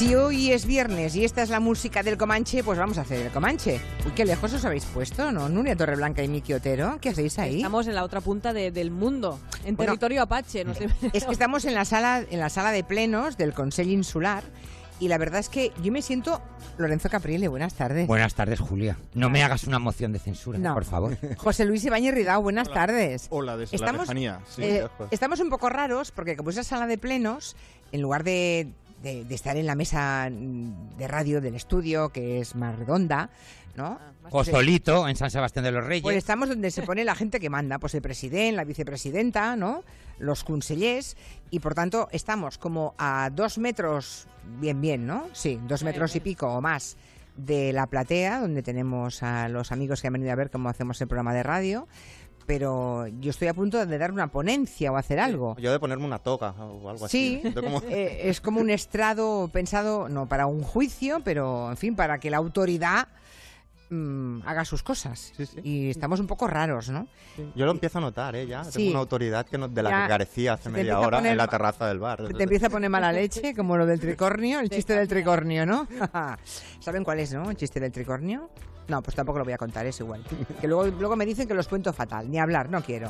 Si hoy es viernes y esta es la música del Comanche, pues vamos a hacer el Comanche. Uy, qué lejos os habéis puesto, ¿no? Nuria Torreblanca y Miki Otero, ¿qué hacéis ahí? Estamos en la otra punta de- del mundo, en Bueno, territorio apache. No sé. Es que estamos en la sala, en la sala de plenos del Consejo Insular y la verdad es que yo me siento Lorenzo Caprile, buenas tardes. Buenas tardes, Julia. No me hagas una moción de censura, No. por favor. José Luis Ibáñez Ridao, buenas Hola. tardes. Hola, desde la Estamos, lejanía. Sí, eh, lejos. estamos un poco raros porque como es la sala de plenos, en lugar de, de- de estar en la mesa mm, de radio del estudio, que es más redonda, ¿no? O Sí. solito, en San Sebastián de los Reyes. Pues estamos donde se pone la gente que manda, pues el presidente, la vicepresidenta, ¿no? Los consellers, y por tanto estamos como a dos metros, bien, bien, ¿no? Sí, dos metros y pico o más de la platea, donde tenemos a los amigos que han venido a ver cómo hacemos el programa de radio, pero yo estoy a punto de dar una ponencia o hacer algo. Yo de ponerme una toga o algo Sí, así. Como- eh, es como un estrado pensado, no para un juicio, pero en fin, para que la autoridad mm, haga sus cosas. Sí, sí. Y estamos un poco raros, ¿no? Yo lo empiezo a notar, ¿eh? Ya. Sí. Tengo una autoridad que no- de la Ya que carecía hace media hora poner en la terraza del bar. Te empieza a poner mala leche, como lo del tricornio, el chiste del tricornio, ¿no? ¿Saben cuál es, no? El chiste del tricornio. No, pues tampoco lo voy a contar, es igual. Que luego, luego me dicen que los cuento fatal, ni hablar, no quiero.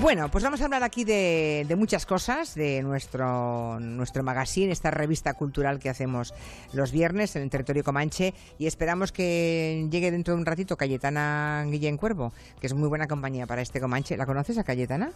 Bueno, pues vamos a hablar aquí de, de muchas cosas, de nuestro, nuestro magazine, esta revista cultural que hacemos los viernes en el territorio Comanche y esperamos que llegue dentro de un ratito Cayetana Guillén Cuervo, que es muy buena compañía para este Comanche. ¿La conoces a Cayetana?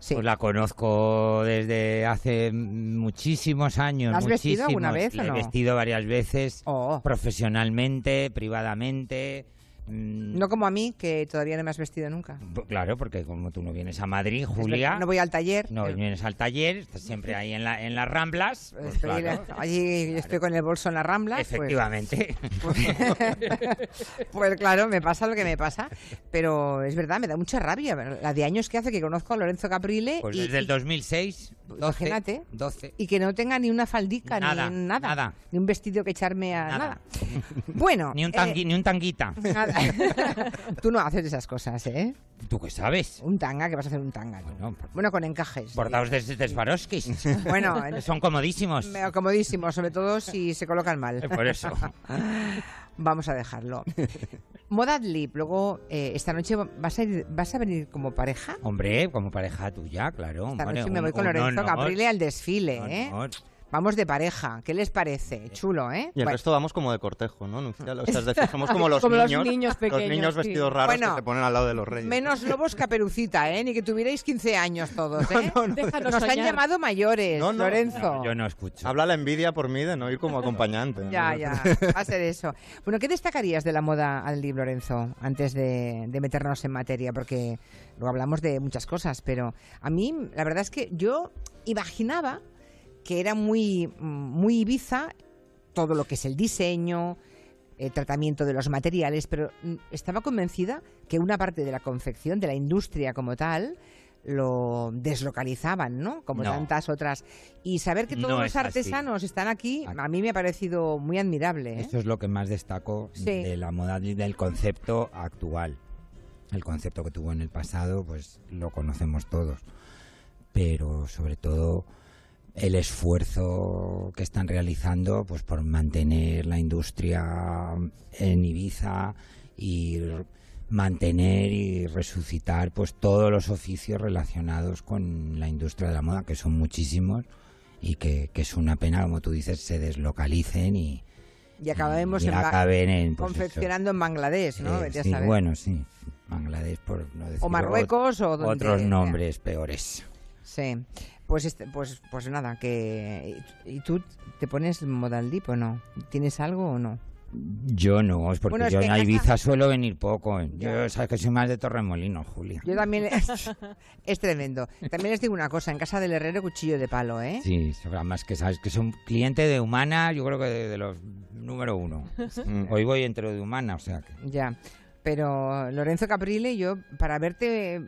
Sí. Pues la conozco desde hace muchísimos años. ¿La has vestido muchísimos. alguna vez o La no? He vestido varias veces, Oh. profesionalmente, privadamente. Mm, No como a mí, que todavía no me has vestido nunca. b- Claro, porque como tú no vienes a Madrid, Julia, No voy al taller. no Eh, vienes al taller, estás siempre ahí en, la, en las Ramblas. pues estoy- claro, allí estoy con el bolso en la rambla. pues- Efectivamente. Pues, claro, me pasa lo que me pasa. Pero es verdad, me da mucha rabia. La de años que hace que conozco a Lorenzo Caprile Pues y, desde el y- 2006, 12, Imagínate. 12. y que no tenga ni una faldica, Nada, ni nada, nada. Ni un vestido que echarme a nada. Nada. Bueno. Ni un, eh, tangui- ni un tanguita. nada. Tú no haces esas cosas, ¿eh? ¿Tú qué sabes? Un tanga, que vas a hacer un tanga. tú? Bueno, con encajes. Bordados de, de Swarovskis. Bueno, en- Son comodísimos. me- comodísimo, sobre todo si se colocan mal. Eh, Por eso. Vamos a dejarlo. Modad Lip, luego eh, esta noche vas a, ir- vas a venir como pareja. Hombre, como pareja tuya, claro. Esta hombre, noche me un- voy con un Lorenzo honor, Caprile al desfile, ¿eh? honor. Vamos de pareja. ¿Qué les parece? Chulo, ¿eh? Y el Bueno, resto vamos como de cortejo, ¿no? O sea, es decir, somos como los Como los niños. niños pequeños, Los niños sí. vestidos raros Bueno, que se ponen al lado de los reyes. Menos lobos caperucita, ¿eh? Ni que tuvierais 15 años todos, ¿eh? Déjanos Nos han llamado mayores, No, no, Lorenzo. No, yo no escucho. Habla la envidia por mí de no ir como acompañante. ¿no? Ya, ya, va a ser eso. Bueno, ¿qué destacarías de la moda al libro, Lorenzo, antes de, de meternos en materia? Porque luego hablamos de muchas cosas, pero a mí la verdad es que yo imaginaba que era muy, muy Ibiza todo lo que es el diseño, el tratamiento de los materiales, pero mm, estaba convencida que una parte de la confección, de la industria como tal, lo deslocalizaban, ¿no? Como No. tantas otras. Y saber que todos No los es así. artesanos están aquí, a mí me ha parecido muy admirable. ¿eh? Esto es lo que más destaco Sí. de la moda del concepto actual. El concepto que tuvo en el pasado, pues lo conocemos todos. Pero sobre todo el esfuerzo que están realizando pues por mantener la industria en Ibiza y mantener y resucitar pues todos los oficios relacionados con la industria de la moda que son muchísimos y que, que es una pena como tú dices se deslocalicen y, Y acabemos y en Ba- acaben en pues, confeccionando en Bangladesh, ¿no? Eh, sí, bueno sí Bangladesh por no decir o Marruecos o donde otros nombres peores Sí. Pues, este- pues, pues nada, que... ¿Y tú te pones modal dip o no? ¿Tienes algo o no? Yo no, es porque Bueno, es yo en Ibiza suelo venir poco. Yo sabes que soy más de Torremolinos, Julia. Yo también... es tremendo. También les digo una cosa, en casa del herrero cuchillo de palo, ¿eh? Sí, además que sabes que son cliente de Humana, yo creo que de, de los número uno. Mm. Hoy voy entro de Humana, o sea que... Ya. Pero Lorenzo Caprile, yo para verte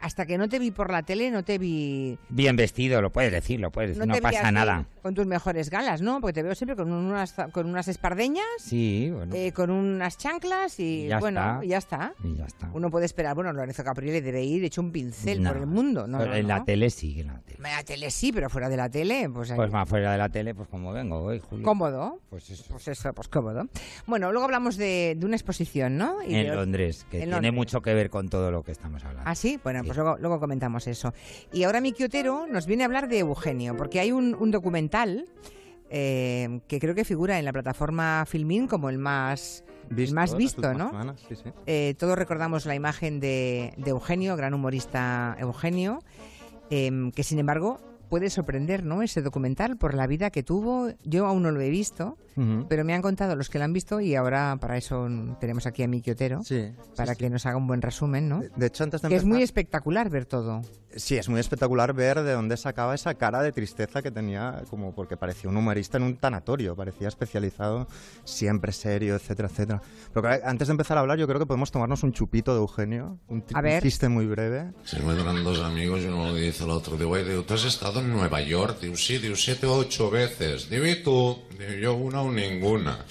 hasta que no te vi por la tele, no te vi... Bien vestido, lo puedes decir, lo puedes decir, no, pasa nada. Con tus mejores galas, ¿no? Porque te veo siempre con unas, con unas espardeñas, Sí, bueno. eh, con unas chanclas y, Y ya bueno, está. y ya está. y ya está. Uno puede esperar, bueno, Lorenzo Caprile debe ir hecho un pincel No, por el mundo, ¿no? pero en la tele sí, en la tele. En la tele sí, pero fuera de la tele, pues, Pues más fuera de la tele, pues como vengo hoy, Julio. cómodo. Pues eso. Pues eso, pues cómodo. Bueno, luego hablamos de, de una exposición, ¿no? Y en de- Londres, que en tiene Londres. mucho que ver con todo lo que estamos hablando. ¿Ah, sí? Bueno, Sí. Pues luego, luego comentamos eso. Y ahora Miki Otero nos viene a hablar de Eugenio, porque hay un, un documental eh, que creo que figura en la plataforma Filmin como el más, el más visto, ¿no? semanas, sí, sí. Eh, todos recordamos la imagen de, de Eugenio, gran humorista Eugenio, em, que sin embargo puede sorprender, ¿no? Ese documental por la vida que tuvo. Yo aún no lo he visto, pero me han contado los que lo han visto y ahora para eso tenemos aquí a Miki Otero, Sí, para sí, que sí. nos haga un buen resumen, ¿no? De hecho, antes de Que es muy empezar- espectacular ver todo. Sí, es muy espectacular ver de dónde sacaba esa cara de tristeza que tenía, como porque parecía un humorista en un tanatorio, parecía especializado, siempre serio, etcétera, etcétera. Pero claro, antes de empezar a hablar, yo creo que podemos tomarnos un chupito de Eugenio, un, A un chiste muy breve. Se encuentran dos amigos y uno le dice al otro, digo, "Oye, digo, ¿tú has estado en Nueva York? Digo, sí, digo, siete o ocho veces. Digo, ¿y tú? Yo una o ninguna.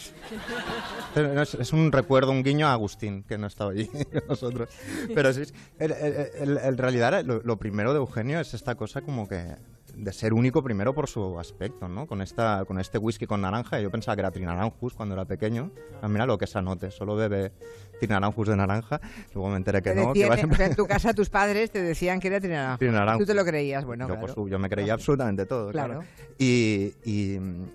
Es, un recuerdo, un guiño a Agustín, que no estaba allí con nosotros. Pero sí, en realidad lo, lo primero de Eugenio es esta cosa como que de ser único primero por su aspecto, ¿no? Con esta con este whisky con naranja, yo pensaba que era Trinaranjus cuando era pequeño. Ah, mira lo que se anote, solo bebe Trinaranjus de naranja. Luego me enteré que Te no, que decían, va o siempre sea, en tu casa tus padres te decían que era Trinaranjo. Trinaranjus. Tú te lo creías, bueno, yo, claro. pues, yo me creía absolutamente todo, claro. Claro. Y, y,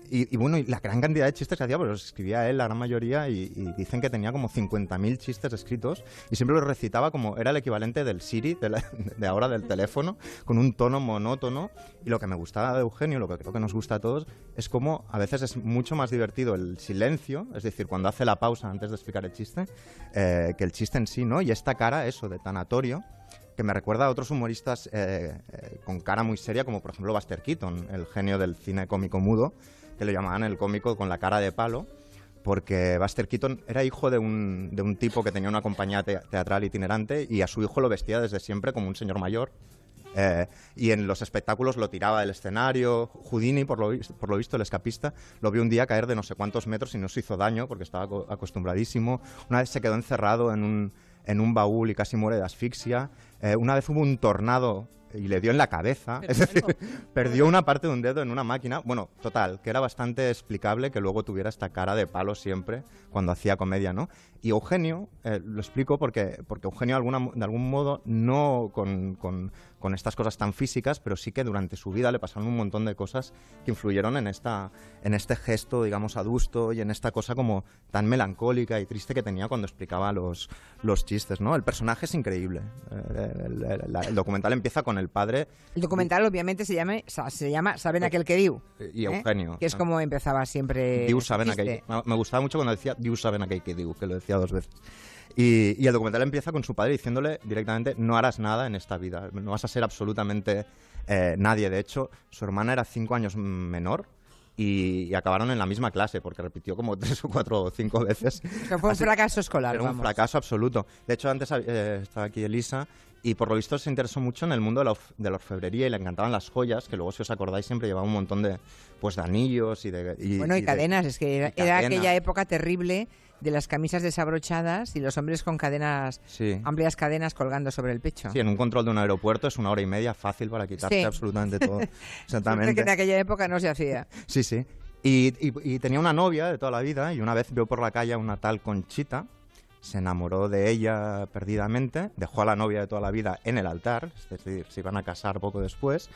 y- y bueno, la gran cantidad de chistes que hacía, pues los escribía él, la gran mayoría, y, y dicen que tenía como 50.000 chistes escritos, y siempre los recitaba como era el equivalente del Siri de, la- de ahora del teléfono, con un tono monótono. Y lo que me gustaba de Eugenio, lo que creo que nos gusta a todos, es como a veces es mucho más divertido el silencio, es decir, cuando hace la pausa antes de explicar el chiste, eh, que el chiste en sí, ¿no? Y esta cara, eso, de tanatorio, que me recuerda a otros humoristas eh, eh, con cara muy seria, como por ejemplo Buster Keaton, el genio del cine cómico mudo, que le llamaban el cómico con la cara de palo, porque Buster Keaton era hijo de un, de un tipo que tenía una compañía te- teatral itinerante y a su hijo lo vestía desde siempre como un señor mayor. Eh, y en los espectáculos lo tiraba del escenario. Houdini, por lo, por lo visto, el escapista, lo vio un día caer de no sé cuántos metros y no se hizo daño porque estaba aco- acostumbradísimo. Una vez se quedó encerrado en un, en un baúl y casi muere de asfixia. Eh, una vez hubo un tornado y le dio en la cabeza. Pero es decir, perdió una parte de un dedo en una máquina. Bueno, total, que era bastante explicable que luego tuviera esta cara de palo siempre cuando hacía comedia, ¿no? Y Eugenio, eh, lo explico porque, porque Eugenio de, alguna, de algún modo, no con, con- con estas cosas tan físicas, pero sí que durante su vida le pasaron un montón de cosas que influyeron en, esta, en este gesto, digamos, adusto y en esta cosa como tan melancólica y triste que tenía cuando explicaba los, los chistes, ¿no? El personaje es increíble. Eh, El, el- el documental empieza con el padre El documental obviamente se llama, sa- se llama Saben aquel que diu. y ¿eh? Eugenio. Que es como empezaba siempre. Diu saben aquell. Me- gustaba mucho cuando decía Diu saben aquell que diu, que lo decía dos veces. Y, y el documental empieza con su padre diciéndole directamente no harás nada en esta vida, no vas a ser absolutamente eh, nadie. De hecho, su hermana era cinco años menor y, acabaron en la misma clase porque repitió como tres o cuatro o cinco veces. Sea, fue un fracaso escolar. Era un vamos. fracaso absoluto. De hecho, antes eh, estaba aquí Elisa y por lo visto se interesó mucho en el mundo de la, de la orfebrería y le encantaban las joyas, que luego, si os acordáis, siempre llevaba un montón de, pues, de anillos y de... y- Bueno, y, de- cadenas, es que era, aquella época terrible de las camisas desabrochadas y los hombres con cadenas, Sí. amplias cadenas colgando sobre el pecho. Sí, en un control de un aeropuerto es una hora y media fácil para quitarse Sí. absolutamente todo. Siempre que en Exactamente. aquella época no se hacía. Sí, sí. Y, y- y tenía una novia de toda la vida y una vez vio por la calle a una tal Conchita, se enamoró de ella perdidamente, dejó a la novia de toda la vida en el altar, es decir, se iban a casar poco después.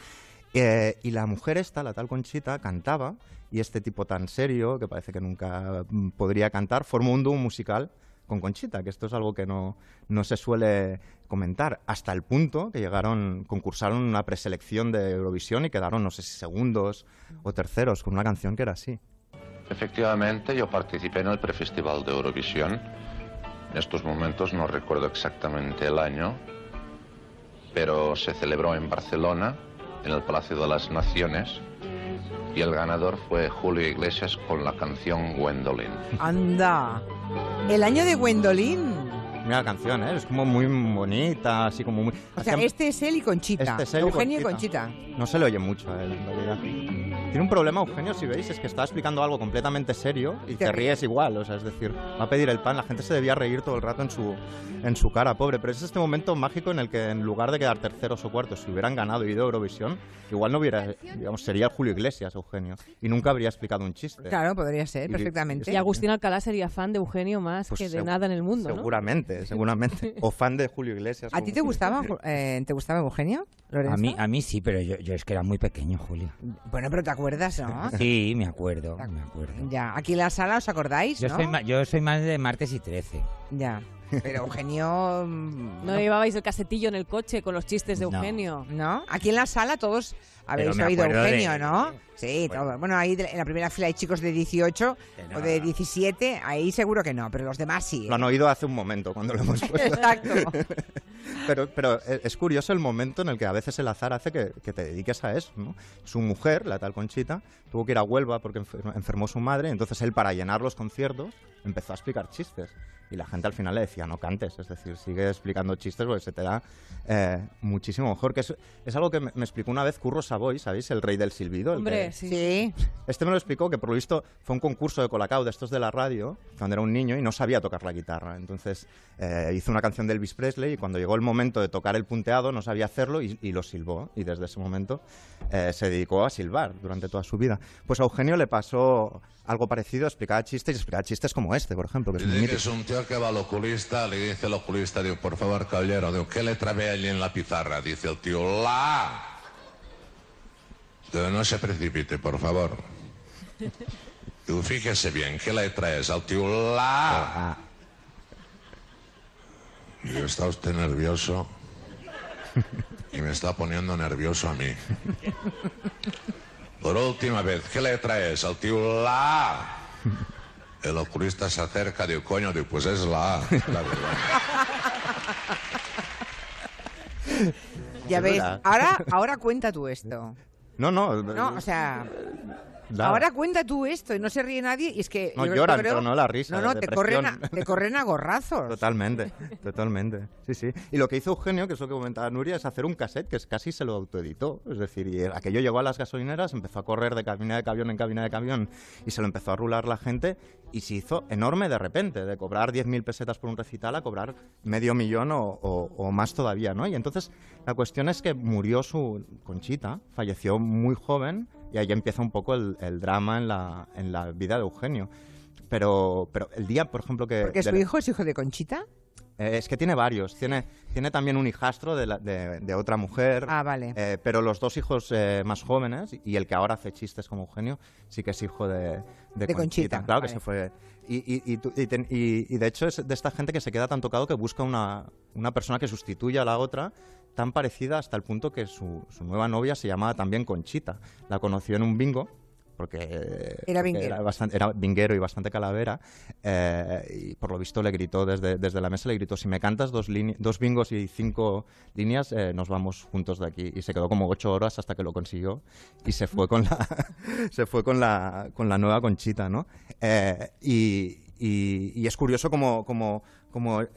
Eh, y la mujer esta, la tal Conchita, cantaba y este tipo tan serio, que parece que nunca mm, podría cantar, formó un dúo musical con Conchita, que esto es algo que no, no se suele comentar, hasta el punto que llegaron, concursaron una preselección de Eurovisión y quedaron, no sé si segundos o terceros, con una canción que era así. Efectivamente, yo participé en el prefestival de Eurovisión. En estos momentos no recuerdo exactamente el año, pero se celebró en Barcelona, en el Palacio de las Naciones, y el ganador fue Julio Iglesias con la canción Gwendolyn. Anda. El año de Gwendolyn. mira la canción, ¿eh? Es como muy bonita, así como muy... O sea, este es él y Conchita. Este es él Eugenio y Conchita. Conchita. No se le oye mucho a él, en realidad. Tiene un problema, Eugenio, si veis, es que está explicando algo completamente serio y Te ríes. igual. O sea, es decir, va a pedir el pan, la gente se debía reír todo el rato en su, en su cara, pobre. Pero es este momento mágico en el que, en lugar de quedar terceros o cuartos, si hubieran ganado y ido a Eurovisión, igual no hubiera, digamos, sería el Julio Iglesias, Eugenio, y nunca habría explicado un chiste. Claro, podría ser, perfectamente. Y Agustín Alcalá sería fan de Eugenio más Pues que de nada en el mundo, ¿no? Seguramente, seguramente. O fan de Julio Iglesias. ¿A ti te gustaba, eh, te gustaba Eugenio? Lorenzo? A mí, a mí sí, pero yo, yo es que era muy pequeño, Julio. Bueno, pero te acuerdas, ¿no? Sí, me acuerdo, me acuerdo. Ya, aquí en la sala, ¿os acordáis? Yo, ¿no? soy, ma- yo soy más de martes y 13. Ya. Pero Eugenio. mm, ¿No llevabais el casetillo en el coche con los chistes de No. Eugenio? ¿No? Aquí en la sala todos habéis oído Eugenio, de- ¿no? Sí, Bueno. todos. Bueno, ahí en la primera fila hay chicos de 18 Que o de 17, ahí seguro que no, pero los demás sí. Lo han oído hace un momento cuando lo hemos puesto. Exacto. Pero, pero e- es curioso el momento en el que a veces el azar hace que, que te dediques a eso. ¿no? Su mujer, la tal Conchita, tuvo que ir a Huelva porque enfer- enfermó su madre. Entonces él, para llenar los conciertos, empezó a explicar chistes. Y la gente al final le decía, no cantes. Es decir, sigue explicando chistes porque se te da eh, muchísimo mejor. Que es, es algo que me, me explicó una vez Curro Savoy, ¿sabéis? El rey del silbido. el Hombre, que- sí. Sí. este me lo explicó que por lo visto fue un concurso de Colacao de estos de la radio cuando era un niño y no sabía tocar la guitarra. Entonces eh, hizo una canción de Elvis Presley y cuando llegó el momento de tocar el punteado no sabía hacerlo y, y lo silbó. Y desde ese momento eh, se dedicó a silbar durante toda su vida. Pues a Eugenio le pasó algo parecido, explicaba chistes y explicaba chistes como este, por ejemplo, que es que un tío que va al oculista, le dice el oculista, digo, por favor, caballero, digo, ¿qué letra ve allí en la pizarra? Dice el tío, la. No se precipite, por favor. Digo, fíjese bien, ¿qué letra es? Al tío, la. Digo, ¿está usted nervioso? Y me está poniendo nervioso a mí. Por última vez, ¿qué letra es? Al tío, la. El oculista se acerca, digo, coño, digo, pues es la A, la verdad. Ya Es ves. Ahora, ahora cuenta tú esto. No, no. No, o sea, nada. ahora cuenta tú esto y no se ríe nadie y es que... No, yo- lloran, creo- pero no la risa, No, no, de te corren, a, te corren a gorrazos. Totalmente, totalmente. Sí, sí. Y lo que hizo Eugenio, que es lo que comentaba Nuria, es hacer un cassette que es, casi se lo autoeditó. Es decir, y aquello llegó a las gasolineras, empezó a correr de cabina de camión en cabina de camión y se lo empezó a rular la gente y se hizo enorme de repente, de cobrar 10.000 pesetas por un recital a cobrar medio millón o, o- o más todavía, ¿no? Y entonces la cuestión es que murió su Conchita, falleció muy joven y ahí empieza un poco el, el drama en la, en la vida de Eugenio. Pero, pero el día, por ejemplo, que... Porque su la- hijo es hijo de Conchita. eh, es que tiene varios. Tiene, tiene también un hijastro de, la- de- de otra mujer. Ah, vale. Eh, pero los dos hijos eh, más jóvenes y el que ahora hace chistes como Eugenio sí que es hijo de, de, De Conchita, Claro que vale. se fue. Y, y- y ten- y de hecho es de esta gente que se queda tan tocado que busca una, una persona que sustituya a la otra tan parecida hasta el punto que su, su nueva novia se llamaba también Conchita. La conoció en un bingo porque Era porque era, bastante, era vinguero y bastante calavera eh, y por lo visto le gritó desde, desde la mesa le gritó si me cantas dos, dos bingos y cinco líneas eh, nos vamos juntos de aquí y se quedó como ocho horas hasta que lo consiguió y se fue con la se fue con la con la nueva Conchita no Eh, y, y- es curioso como, como, como eh,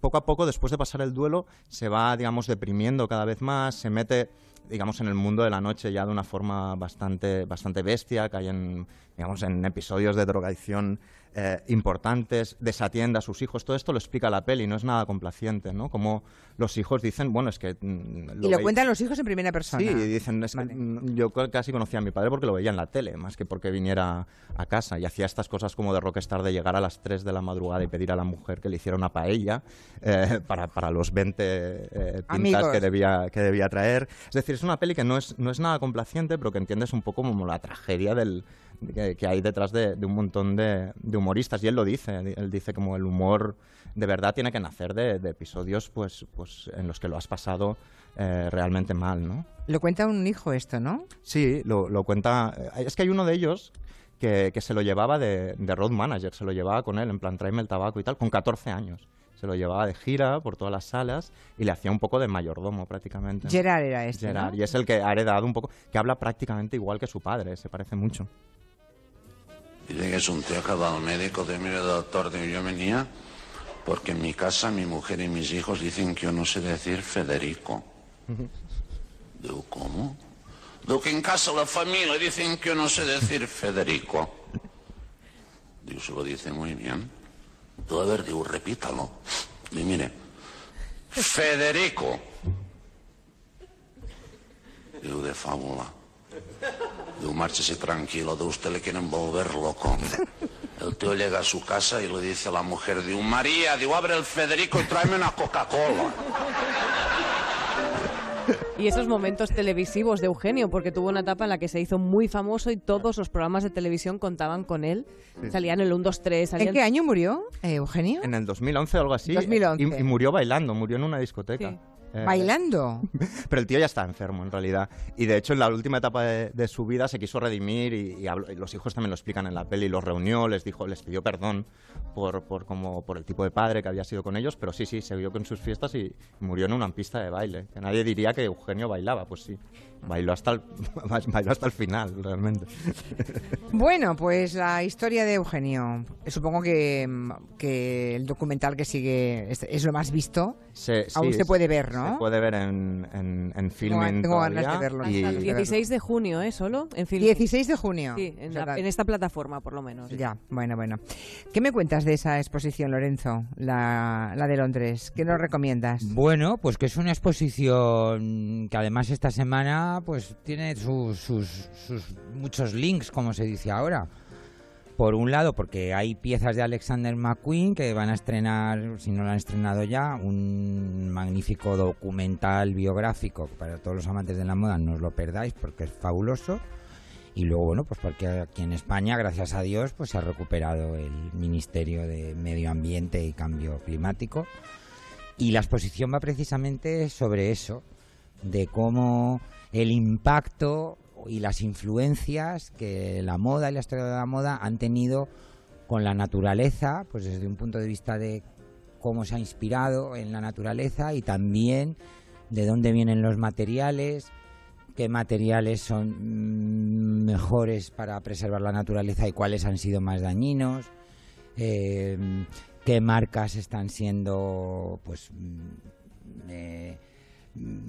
poco a poco después de pasar el duelo se va digamos deprimiendo cada vez más se mete digamos en el mundo de la noche ya de una forma bastante bastante bestia cae en digamos en episodios de drogadicción eh, importantes desatiende a sus hijos todo esto lo explica la peli no es nada complaciente no como los hijos dicen bueno es que mm, Y lo cuentan los hijos en primera persona. Sí, y dicen, es que, Vale. mm, yo ca- casi conocía a mi padre porque lo veía en la tele, más que porque viniera a casa. Y hacía estas cosas como de rockstar de llegar a las 3 de la madrugada y pedir a la mujer que le hiciera una paella eh, para, para los 20 eh, pintas que debía, que debía traer. Es decir, es una peli que no es, no es nada complaciente, pero que entiendes un poco como la tragedia del, que, que hay detrás de, de un montón de, de humoristas. Y él lo dice, él dice como el humor de verdad tiene que nacer de, de episodios pues, pues, en los que lo has pasado eh, realmente mal, ¿no? Lo cuenta un hijo esto, ¿no? Sí, lo, lo cuenta. eh, Es que hay uno de ellos que, que se lo llevaba de, de road manager, se lo llevaba con él, en plan, tráeme el tabaco y tal, con 14 años. Se lo llevaba de gira por todas las salas y le hacía un poco de mayordomo prácticamente. ¿no? Gerard era este, ¿no? Gerard, y es el que ha heredado un poco, que habla prácticamente igual que su padre, se parece mucho. Dice que es un tío que va al médico, dice, mire doctor, digo, yo venía Porque en mi casa mi mujer y mis hijos dicen que yo no sé decir Federico. Digo, ¿cómo? Digo que en casa la familia dicen que yo no sé decir Federico. Digo, se lo dice muy bien. Digo, a ver, digo, repítalo. Y mire, Federico. Digo, de fábula. Digo, márchese tranquilo, de usted le quieren volver loco. El tío llega a su casa y le dice a la mujer, digo, María, digo, abre el Federico y tráeme una Coca-Cola. Y esos momentos televisivos de Eugenio, porque tuvo una etapa en la que se hizo muy famoso y todos los programas de televisión contaban con él. Salían el 1, 2, 3, ¿En salían... qué año murió, eh, Eugenio? En el 2011 o algo así. 2011. Y, y murió bailando, murió en una discoteca. Sí. Eh, Bailando. Pero el tío ya está enfermo, en realidad. Y de hecho, en la última etapa de, de su vida se quiso redimir y, y habló- y los hijos también lo explican en la peli. Los reunió, les dijo, les pidió perdón por, por, como, por el tipo de padre que había sido con ellos. Pero sí, sí, se vio con sus fiestas y murió en una pista de baile. Que nadie diría que Eugenio bailaba, pues sí. Bailó hasta el, bailó hasta el final, realmente. Bueno, pues la historia de Eugenio. Supongo que, que el documental que sigue es, es lo más visto. Se- Aún sí, se puede ver, ¿no? Se puede ver en, en, en filming tengo ganas de verlo. y- Hasta el 16 de junio, ¿eh? Solo en film. 16 de junio. Sí, en, la- en esta plataforma, por lo menos. Ya, bueno, bueno. ¿Qué me cuentas de esa exposición, Lorenzo? La, la de Londres. ¿Qué nos recomiendas? Bueno, pues que es una exposición que además esta semana pues tiene sus, sus, muchos links, como se dice ahora. Por un lado, porque hay piezas de Alexander McQueen que van a estrenar, si no lo han estrenado ya, un magnífico documental biográfico para todos los amantes de la moda, no os lo perdáis porque es fabuloso. Y luego, bueno, pues porque aquí en España, gracias a Dios, pues se ha recuperado el Ministerio de Medio Ambiente y Cambio Climático. Y la exposición va precisamente sobre eso, de cómo el impacto y las influencias que la moda y la historia de la moda han tenido con la naturaleza, pues desde un punto de vista de cómo se ha inspirado en la naturaleza y también de dónde vienen los materiales, qué materiales son mejores para preservar la naturaleza y cuáles han sido más dañinos, eh, qué marcas están siendo pues mm, eh,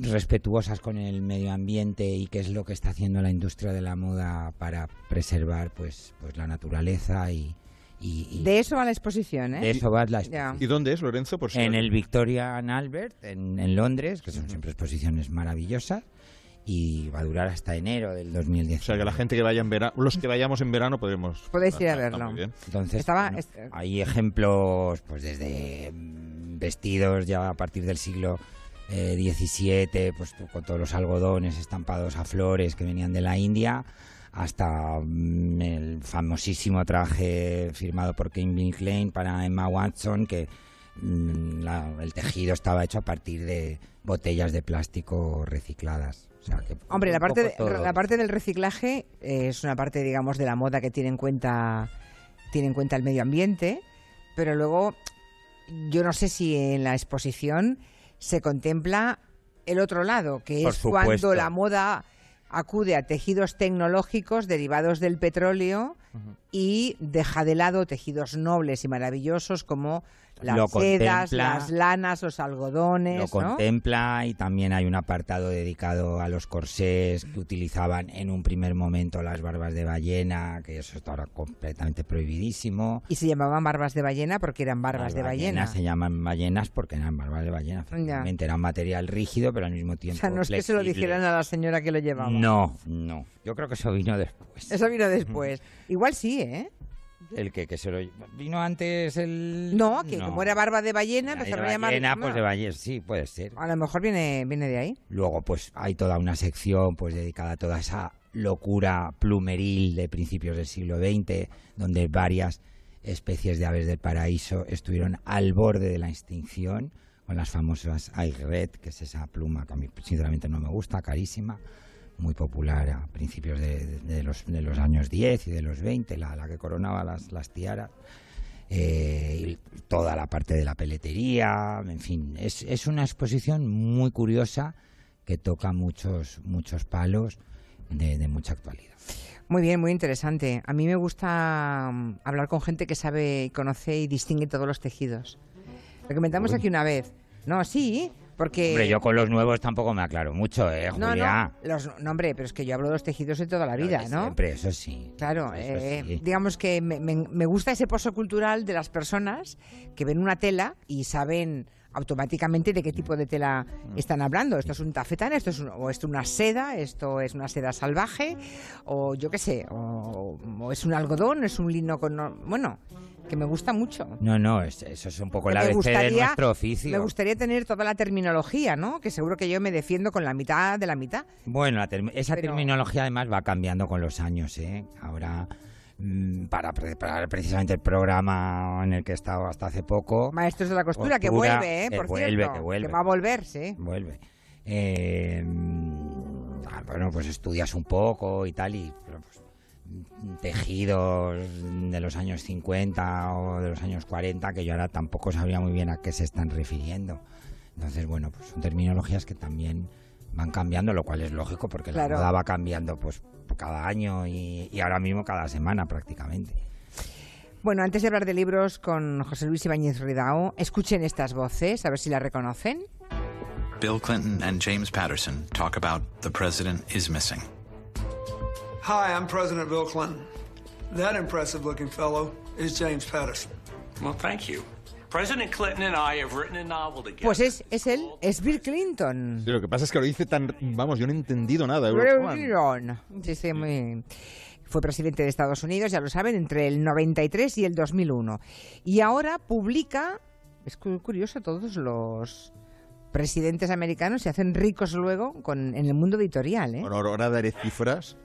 respetuosas con el medio ambiente y qué es lo que está haciendo la industria de la moda para preservar pues pues la naturaleza y, y- y De eso va la exposición, ¿eh? de eso va la. ¿Y dónde es, Lorenzo? Por en el Victoria and Albert, en, en Londres, que son siempre exposiciones maravillosas, y va a durar hasta enero del O 2010. sea, que la gente que vaya en verano, los que vayamos en verano podemos... Podéis ir a está verlo. Entonces, Estaba- bueno, hay ejemplos pues desde mm, vestidos ya a partir del siglo eh, XVII, pues con todos los algodones estampados a flores que venían de la India, hasta mm, el famosísimo traje firmado por Calvin Klein para Emma Watson, que mm, la- el tejido estaba hecho a partir de botellas de plástico recicladas. O sea, que Hombre, la parte, de- la parte del reciclaje eh, es una parte, digamos, de la moda que tiene en cuenta tiene en cuenta el medio ambiente, pero luego yo no sé si en la exposición se contempla el otro lado, que Por es cuando la moda acude a tejidos tecnológicos derivados del petróleo y deja de lado tejidos nobles y maravillosos como las Lo sedas, las lanas, los algodones, Lo ¿no? contempla y también hay un apartado dedicado a los corsés que utilizaban en un primer momento las barbas de ballena, que eso está ahora completamente prohibidísimo. Y se llamaban barbas de ballena porque eran barbas Las de ballena. se llaman ballenas porque eran barbas de ballena. Era un material rígido, pero al mismo O tiempo sea, no es que se lo flexible. dijeran a la señora que lo llevaba. No, no. Yo creo que eso vino después. Eso vino después. Igual sí, ¿eh? El que, que se lo vino antes el No, que como era barba de ballena, empezaron a llamar... ballena, pues de ballena, sí, puede ser. A lo mejor viene, viene de ahí. Luego, pues hay toda una sección pues dedicada a toda esa locura plumeril de principios del siglo XX, donde varias especies de aves del paraíso estuvieron al borde de la extinción, con las famosas aigret, que es esa pluma que a mí sinceramente no me gusta, carísima, muy popular a principios de, de- los, de los años 10 y de los 20, la, la que coronaba las, las tiaras. Eh, y toda la parte de la peletería, en fin, es, es una exposición muy curiosa que toca muchos, muchos palos de, de mucha actualidad. Muy bien, muy interesante. A mí me gusta mm, hablar con gente que sabe y conoce y distingue todos los tejidos. Lo comentamos aquí una vez. No, sí, porque... Hombre, yo con los nuevos tampoco me aclaro mucho, ¿eh, no, Julia? no, los, no, hombre, pero es que yo hablo de los tejidos de toda la vida, ¿no? Siempre, eso sí. Claro, Eso eh, sí. digamos que me, me- me gusta ese pozo cultural de las personas que ven una tela y saben automáticamente de qué tipo de tela están hablando. Esto es un tafetán, esto es, un- o esto es una seda, esto es una seda salvaje, o yo qué sé, o, o es un algodón, es un lino con... Bueno, que me gusta mucho. No, no, es- eso es un poco Que la ABC de nuestro oficio. Me gustaría tener toda la terminología, ¿no? Que seguro que yo me defiendo con la mitad de la mitad. Bueno, la term- esa Pero- terminología además va cambiando con los años, ¿eh? Ahora, para preparar precisamente el programa en el que he estado hasta hace poco, Maestros de la costura, que vuelve, ¿eh? que Por vuelve, cierto. que vuelve. va a volver, sí. vuelve. Eh, mm, ah, bueno, pues estudias un poco y tal, y pues, mm, tejidos de los años 50 o de los años 40, que yo ahora tampoco sabría muy bien a qué se están refiriendo. Entonces, bueno, pues son terminologías que también van cambiando, lo cual es lógico porque Claro. la moda va cambiando pues cada año y, y ahora mismo cada semana prácticamente. Bueno, antes de hablar de libros con José Luis Ibáñez Ridao, escuchen estas voces, a ver si las reconocen. Bill Clinton and James Patterson talk about the president is missing. Hi, I'm President Bill Clinton. That impressive looking fellow is James Patterson. Well, thank you. President Clinton and I have written a novel together. Pues es, es él, es Bill Clinton. Sí, lo que pasa es que lo dice tan... Vamos, yo no he entendido nada. Clinton. Sí, sí, muy- Fue presidente de Estados Unidos, ya lo saben, entre el 93 y el 2001. Y ahora publica, es cu- curioso, todos los presidentes americanos se hacen ricos luego con, en el mundo editorial, ¿eh? Bueno, ahora daré cifras.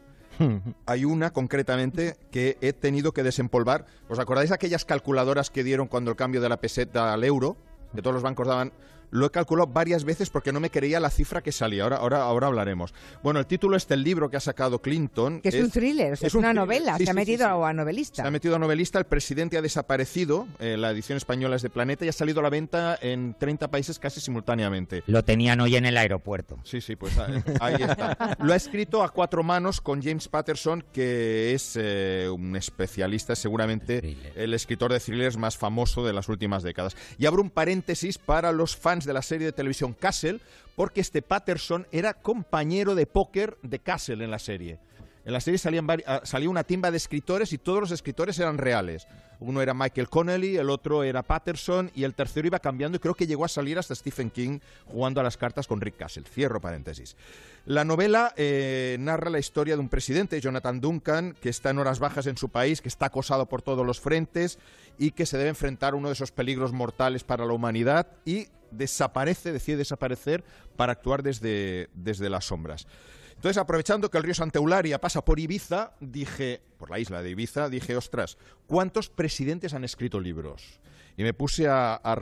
Hay una concretamente que he tenido que desempolvar. ¿Os acordáis de aquellas calculadoras que dieron cuando el cambio de la peseta al euro? Que todos los bancos daban. Lo he calculado varias veces porque no me creía la cifra que salía. Ahora, ahora, ahora hablaremos. Bueno, el título es del libro que ha sacado Clinton. Que es, un thriller, es, un una thriller. novela, Sí, se ha sí, sí, metido sí. a novelista. Se ha metido a novelista, el presidente ha desaparecido, eh, la edición española es de Planeta y ha salido a la venta en 30 países casi simultáneamente. Lo tenían hoy en el aeropuerto. Sí, sí, pues ahí, está. Lo ha escrito a cuatro manos con James Patterson, que es eh, un especialista, seguramente el escritor de thrillers más famoso de las últimas décadas. Y abro un paréntesis para los fans de la serie de televisión Castle, porque este Patterson era compañero de póker de Castle en la serie. En la serie vari- ah, una timba de escritores y todos los escritores eran reales. Uno era Michael Connelly, el otro era Patterson y el tercero iba cambiando y creo que llegó a salir hasta Stephen King jugando a las cartas con Rick Castle. Cierro paréntesis. La novela eh, narra la historia de un presidente, Jonathan Duncan, que está en horas bajas en su país, que está acosado por todos los frentes y que se debe enfrentar a uno de esos peligros mortales para la humanidad y desaparece, decide desaparecer para actuar desde, desde las sombras. Entonces, aprovechando que el río Santa Eularia pasa por Ibiza, dije, por la isla de Ibiza, dije, ostras, ¿cuántos presidentes han escrito libros? Y me puse a, a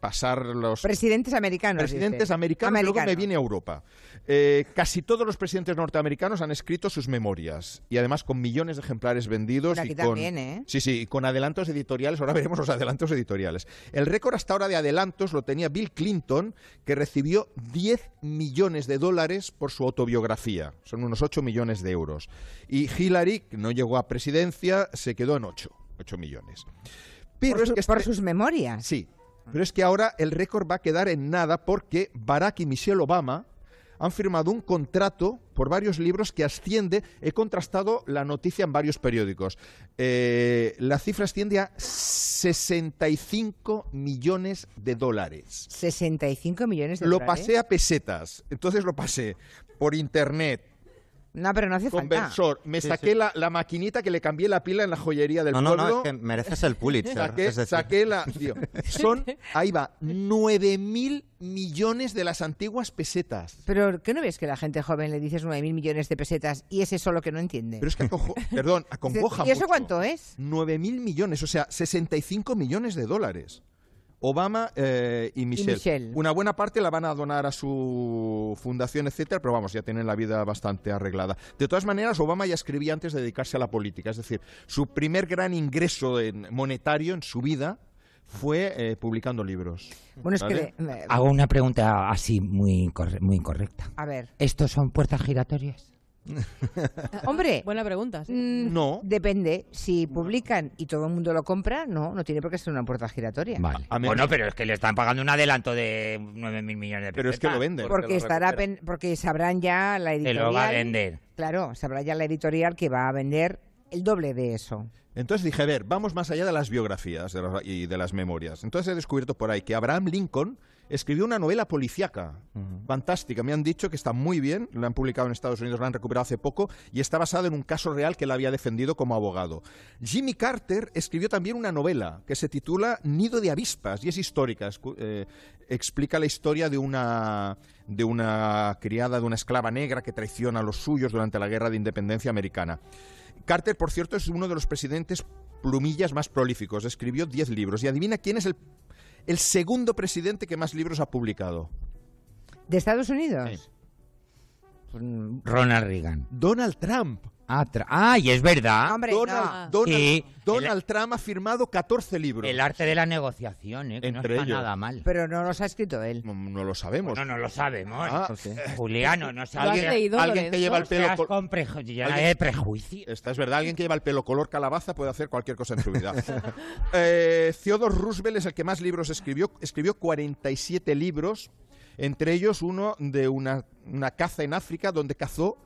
repasar los Presidentes americanos. presidentes dice. americanos, luego me viene a Europa. Eh, casi todos los presidentes norteamericanos han escrito sus memorias y además con millones de ejemplares vendidos Bueno, aquí y con también, ¿eh? sí sí y con adelantos editoriales. Ahora veremos los adelantos editoriales. El récord hasta ahora de adelantos lo tenía Bill Clinton, que recibió 10 millones de dólares por su autobiografía. Son unos 8 millones de euros. Y Hillary, que no llegó a presidencia, se quedó en 8, 8 millones. Pero Por es que por este- sus memorias. Sí, pero es que ahora el récord va a quedar en nada porque Barack y Michelle Obama han firmado un contrato por varios libros que asciende, he contrastado la noticia en varios periódicos, Eh, la cifra asciende a 65 millones de dólares. 65 millones de Lo dólares. pasé a pesetas, entonces lo pasé por internet, No, pero no hace falta. conversor, me Sí, saqué sí. La, la maquinita que le cambié la pila en la joyería del No, no, pueblo. no, es que mereces el Pulitzer. Saqué, es saqué la. tío, son, ahí va, 9 mil millones de las antiguas pesetas. Pero ¿qué no ves que la gente joven le dices 9.000 millones de pesetas y es eso lo que no entiende? Pero es que, acojo- perdón, acongoja ¿Y eso mucho. cuánto es? 9 mil millones, o sea, 65 millones de dólares. Obama eh, y, Michelle. Michelle. Una buena parte la van a donar a su fundación, etcétera, pero vamos, ya tienen la vida bastante arreglada. De todas maneras, Obama ya escribía antes de dedicarse a la política, es decir, su primer gran ingreso en- monetario en su vida fue eh, publicando libros. Bueno, es ¿Vale? que... le- Hago una pregunta así muy, incorre- muy incorrecta. A ver, ¿Estos son puertas giratorias? Hombre, Buena pregunta. sí. mm, No. depende. Si publican y todo el mundo lo compra, no, no tiene por qué ser una puerta giratoria. Vale. A mí- Bueno, pero es que le están pagando un adelanto de 9.000 millones de pesetas. Pero es que lo venden. Porque estará pen- porque sabrán ya la editorial. lo va a vender. Claro, sabrá ya la editorial que va a vender el doble de eso. Entonces dije, a ver, vamos más allá de las biografías de y de las memorias. Entonces he descubierto por ahí que Abraham Lincoln escribió una novela policíaca, fantástica. Me han dicho que está muy bien, la han publicado en Estados Unidos, la han recuperado hace poco, y está basada en un caso real que él había defendido como abogado. Jimmy Carter escribió también una novela que se titula Nido de avispas, y es histórica. Eh, explica la historia de una, de una criada, de una esclava negra que traiciona a los suyos durante la Guerra de Independencia Americana. Carter, por cierto, es uno de los presidentes plumillas más prolíficos. Escribió 10 libros. Y adivina quién es el, el segundo presidente que más libros ha publicado. ¿De Estados Unidos? Ronald Reagan. Donald Trump. Ah, tra- ah, y es verdad. Hombre, Donald, no. Donald- Sí, Donald Trump ha firmado 14 libros. El arte de la negociación, ¿eh? que Entre no está ellos. nada mal. Pero no los ha escrito él. No, no lo sabemos. No, no lo sabemos. Ah, Juliano, no ¿Lo has sabes. leído, alguien que lleva el pelo Seas con preju- ¿Alguien? de prejuicio. Esta es verdad, alguien que lleva el pelo color calabaza puede hacer cualquier cosa en su vida. eh, Theodore Roosevelt es el que más libros escribió. Escribió 47 libros, entre ellos uno de una, una caza en África donde cazó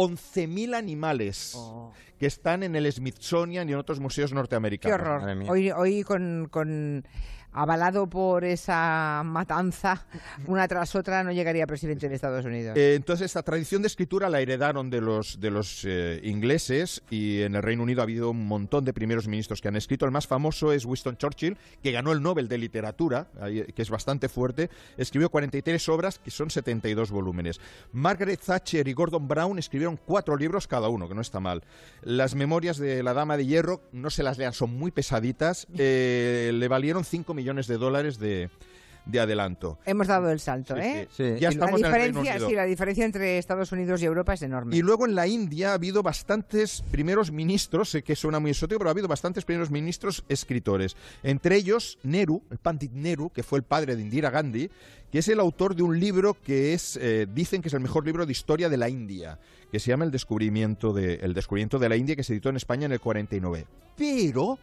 11.000 animales Oh. que están en el Smithsonian y en otros museos Qué norteamericanos. horror. Madre mía. Hoy, hoy con, con- avalado por esa matanza, una tras otra, no llegaría presidente de Estados Unidos. Eh, entonces, esta tradición de escritura la heredaron de los, de los eh, ingleses y en el Reino Unido ha habido un montón de primeros ministros que han escrito. El más famoso es Winston Churchill, que ganó el Nobel de Literatura, que es bastante fuerte. Escribió 43 obras, que son 72 volúmenes. Margaret Thatcher y Gordon Brown escribieron cuatro libros cada uno, que no está mal. Las memorias de la Dama de Hierro, no se las lean, son muy pesaditas. eh, le valieron 5 millones de dólares de, de adelanto. Hemos dado el salto, Sí, ¿eh? sí. Sí. Ya la estamos en el Reino diferencia, Unido. sí, la diferencia entre Estados Unidos y Europa es enorme. Y luego en la India ha habido bastantes primeros ministros, sé que suena muy exótico, pero ha habido bastantes primeros ministros escritores. Entre ellos Nehru, el Pandit Nehru, que fue el padre de Indira Gandhi, que es el autor de un libro que es, eh, dicen que es el mejor libro de historia de la India, que se llama El descubrimiento de, el descubrimiento de la India, que se editó en España en el 49. Pero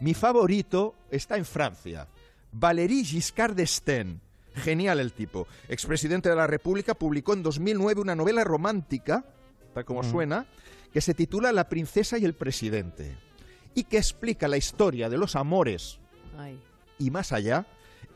mi favorito está en Francia. Valéry Giscard d'Estaing. Genial el tipo. Expresidente de la República, publicó en 2009 una novela romántica, tal como suena, que se titula La princesa y el presidente. Y que explica la historia de los amores Ay. y más allá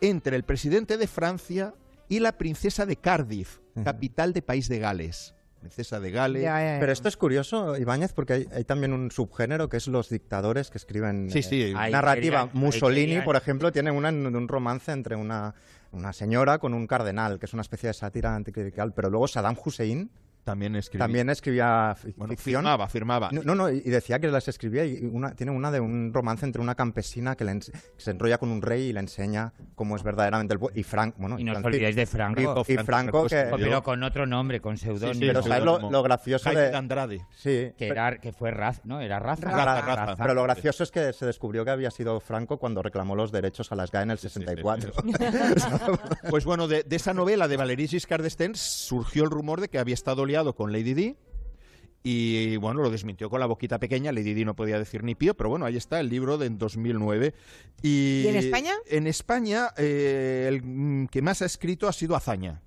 entre el presidente de Francia y la princesa de Cardiff, capital de País de Gales. Princesa de Gales. Ya, ya, ya. Pero esto es curioso, Ibáñez, porque hay, hay también un subgénero que es los dictadores que escriben Sí, sí. eh, narrativa. Mussolini, por ejemplo, tiene una, un romance entre una, una señora con un cardenal, que es una especie de sátira anticlerical. Pero luego Saddam Hussein También escribí. también escribía Bueno, ficción. firmaba, firmaba. No, no, no, y decía que las escribía y una, tiene una de un romance entre una campesina que, le que se enrolla con un rey y le enseña cómo es verdaderamente el pueblo. Y Frank, bueno, Y no os olvidéis de Franco. Y, y Franco, Franco, que, Franco Pero con otro nombre, con seudónimo. Sí, pero sí, sabes lo, lo gracioso de... de Andrade. Sí, que, pero- era, que fue Raz, ¿no? Era Raza. Raza, Raza. Pero lo gracioso es que se descubrió que había sido Franco cuando reclamó los derechos a las GAE en el 64. Pues bueno, de, de esa novela de Valéry Giscard d'Estaing surgió el rumor de que había estado liado con Lady Di. Y bueno, lo desmintió con la boquita pequeña. Lady Di no podía decir ni pío, pero bueno, ahí está el libro de en 2009. ¿Y, ¿Y en España? En España, eh, el mm, que más ha escrito ha sido Azaña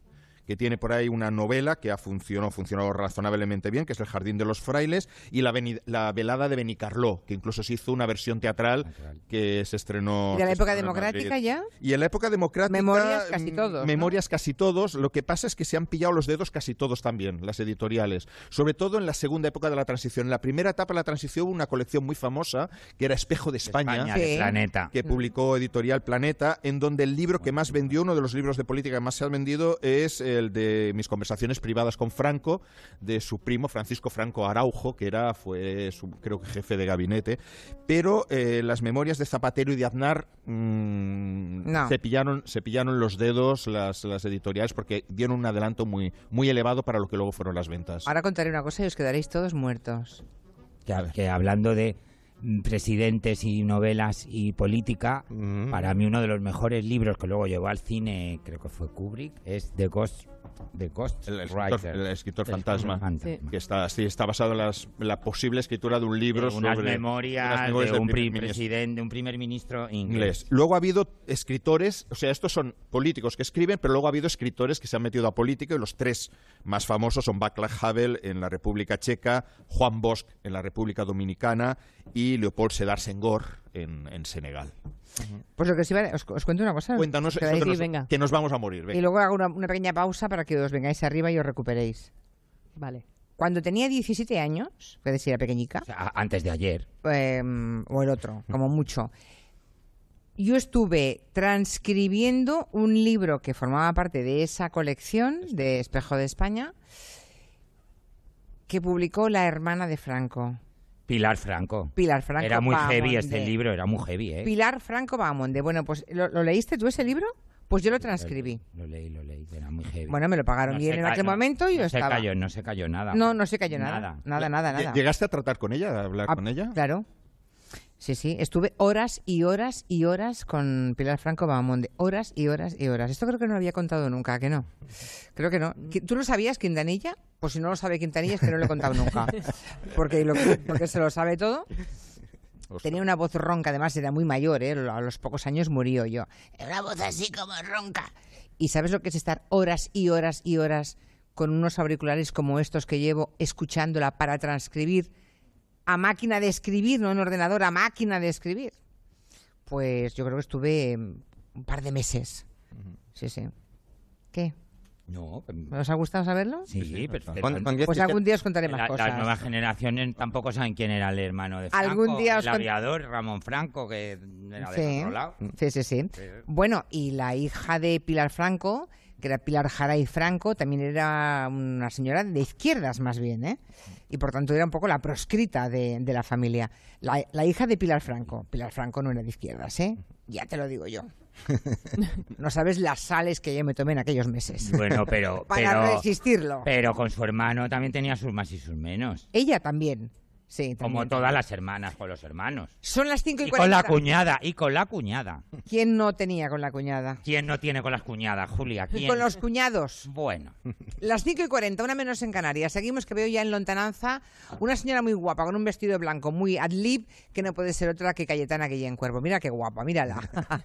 que tiene por ahí una novela que ha funcionado, funcionado razonablemente bien, que es El Jardín de los Frailes, y la, veni- la velada de Benicarló, que incluso se hizo una versión teatral que se estrenó. ¿Y de la época democrática ya? Y en la época democrática. Memorias casi mm, todos, ¿no? Memorias casi todos. Lo que pasa es que se han pillado los dedos casi todos también, las editoriales. Sobre todo en la segunda época de la transición. En la primera etapa de la transición hubo una colección muy famosa, que era Espejo de España. España, de. Planeta. Que publicó Editorial Planeta, en donde el libro que más vendió, uno de los libros de política que más se han vendido, es el de mis conversaciones privadas con Franco, de su primo Francisco Franco Araujo, que era, fue, su, creo que jefe de gabinete. Pero eh, las memorias de Zapatero y de Aznar mm, No. se, pillaron, se pillaron los dedos las, las editoriales porque dieron un adelanto muy, muy elevado para lo que luego fueron las ventas. Ahora contaré una cosa y os quedaréis todos muertos. Que, que hablando de presidentes y novelas y política, Mm. para mí uno de los mejores libros que luego llevó al cine, creo que fue Kubrick, es The Ghost The Ghost El escritor, Writer. el escritor El fantasma, fantasma. que está, sí, está basado en, las- en la posible escritura de un libro De unas sobre memorias, unas memorias de un primer presidente, de un primer ministro inglés. inglés. Luego ha habido escritores, o sea, estos son políticos que escriben, pero luego ha habido escritores que se han metido a política y los tres más famosos son Václav Havel en la República Checa, Juan Bosch en la República Dominicana y Leopold Sedar Senghor en, en Senegal. Pues lo que sí, vale, os, os cuento una cosa. Cuéntanos ¿Os que, nos, venga. que nos vamos a morir. Y luego hago una, una pequeña pausa para que os vengáis arriba y os recuperéis. Vale. Cuando tenía 17 años, puede decir era pequeñica, O sea, a- antes de ayer. eh, o el otro, como mucho, yo estuve transcribiendo un libro que formaba parte de esa colección de Espejo de España que publicó la hermana de Franco, Pilar Franco. Pilar Franco. Era muy heavy este libro, era muy heavy, ¿eh? Pilar Franco Bahamonde. Bueno, pues ¿lo, lo leíste tú ese libro? Pues yo lo transcribí. Lo leí, lo leí, era muy heavy. Bueno, me lo pagaron No bien se en aquel no- momento y yo no se estaba. cayó, no se cayó nada. No, no se cayó nada. Nada. Nada, nada, nada. ¿Llegaste a tratar con ella, a hablar Ah, con ella? Claro. Sí, sí. Estuve horas y horas y horas con Pilar Franco Bahamonde. Horas y horas y horas. Esto creo que no lo había contado nunca, ¿a que no? Creo que no. ¿Qui- ¿Tú lo sabías, Quintanilla? Pues si no lo sabe Quintanilla es que no lo he contado nunca. Porque, lo, porque se lo sabe todo. Tenía una voz ronca, además era muy mayor, ¿eh? a los pocos años murió yo. Una voz así como ronca. ¿Y sabes lo que es estar horas y horas y horas con unos auriculares como estos que llevo, escuchándola para transcribir a máquina de escribir, no en ordenador, a máquina de escribir? Pues yo creo que estuve mm, un par de meses. Sí, sí. ¿Qué? No, ¿Os ha gustado saberlo? Sí, perfecto. Con- con Pues algún día os contaré más La- cosas. Las nuevas generaciones tampoco saben quién era el hermano de Franco. Algún día os el aviador Ramón Franco, que era de Sí. otro lado. sí, sí, sí. Bueno, y la hija de Pilar Franco, que era Pilar Jaray Franco, también era una señora de izquierdas más bien, ¿eh? Y por tanto era un poco la proscrita de, de la familia. La, la hija de Pilar Franco. Pilar Franco no era de izquierdas, ¿eh? Ya te lo digo yo. No sabes las sales que yo me tomé en aquellos meses. Bueno, pero... Para pero- resistirlo. Pero con su hermano también tenía sus más y sus menos. Ella también. Sí, Como todas las hermanas con los hermanos. Son las 5 y, Y con 40. la cuñada, y con la cuñada. ¿Quién no tenía con la cuñada? ¿Quién no tiene con las cuñadas, Julia? Y ¿Quién? con los cuñados. Bueno. Las 5 y 40, una menos en Canarias. Seguimos que veo ya en lontananza una señora muy guapa con un vestido blanco muy ad-lib que no puede ser otra que Cayetana que en cuerpo. Mira qué guapa, mírala.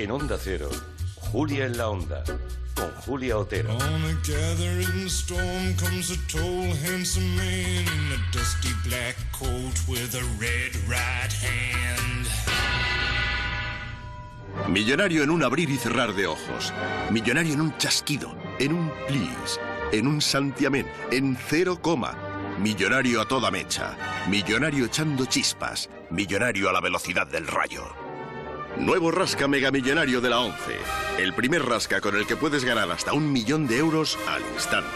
En Onda Cero, Julia en la Onda, con Julia Otero. On a gathering storm comes a tall, handsome man in a dusty black coat with a red right hand. Millonario en un abrir y cerrar de ojos. Millonario en un chasquido. En un please. En un santiamén. En cero coma. Millonario a toda mecha. Millonario echando chispas. Millonario a la velocidad del rayo. Nuevo Rasca Mega Millonario de la 11. El primer rasca con el que puedes ganar hasta un millón de euros al instante.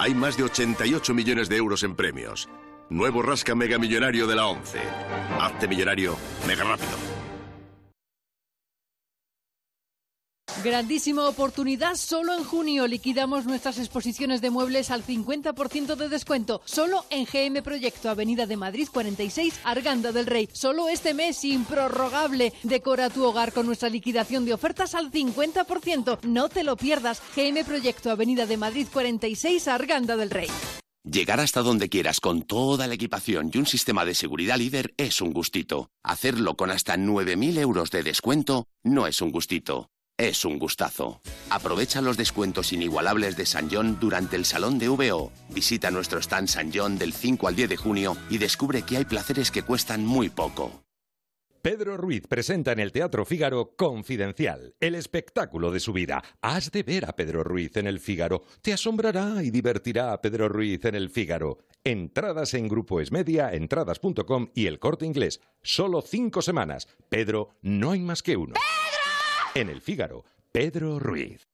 Hay más de 88 millones de euros en premios. Nuevo Rasca Mega Millonario de la 11. Hazte millonario mega rápido. Grandísima oportunidad. Solo en junio liquidamos nuestras exposiciones de muebles al 50% de descuento. Solo en GM Proyecto, Avenida de Madrid 46, Arganda del Rey. Solo este mes improrrogable. Decora tu hogar con nuestra liquidación de ofertas al 50%. No te lo pierdas. GM Proyecto, Avenida de Madrid 46, Arganda del Rey. Llegar hasta donde quieras con toda la equipación y un sistema de seguridad líder es un gustito. Hacerlo con hasta 9.000 euros de descuento no es un gustito. Es un gustazo. Aprovecha los descuentos inigualables de San John durante el Salón de VO. Visita nuestro stand San John del 5 al 10 de junio y descubre que hay placeres que cuestan muy poco. Pedro Ruiz presenta en el Teatro Fígaro Confidencial, el espectáculo de su vida. Has de ver a Pedro Ruiz en el Fígaro. Te asombrará y divertirá a Pedro Ruiz en el Fígaro. Entradas en Grupo Esmedia, entradas.com y el corte inglés. Solo cinco semanas. Pedro, no hay más que uno. En el Fígaro, Pedro Ruiz.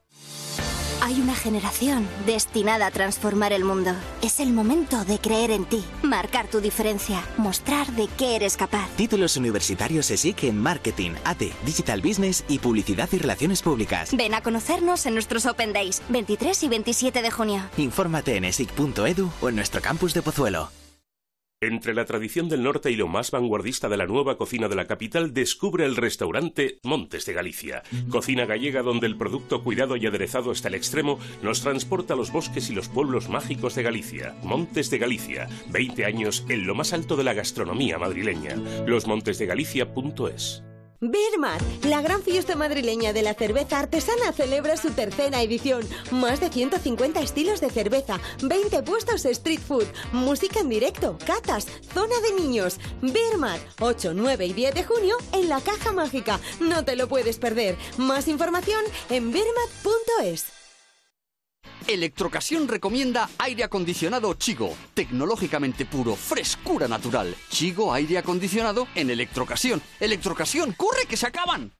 Hay una generación destinada a transformar el mundo. Es el momento de creer en ti, marcar tu diferencia, mostrar de qué eres capaz. Títulos universitarios ESIC en Marketing, AT, Digital Business y Publicidad y Relaciones Públicas. Ven a conocernos en nuestros Open Days, 23 y 27 de junio. Infórmate en esic.edu o en nuestro campus de Pozuelo. Entre la tradición del norte y lo más vanguardista de la nueva cocina de la capital, descubre el restaurante Montes de Galicia. Cocina gallega donde el producto cuidado y aderezado hasta el extremo nos transporta a los bosques y los pueblos mágicos de Galicia. Montes de Galicia, 20 años en lo más alto de la gastronomía madrileña. Losmontesdegalicia.es Birmat, la gran fiesta madrileña de la cerveza artesana, celebra su tercera edición. Más de 150 estilos de cerveza, 20 puestos street food, música en directo, catas, zona de niños. Birmat, 8, 9 y 10 de junio en la Caja Mágica. No te lo puedes perder. Más información en birmat.es. Electrocasión recomienda aire acondicionado Chigo, tecnológicamente puro, frescura natural. Chigo aire acondicionado en Electrocasión. Electrocasión, corre que se acaban.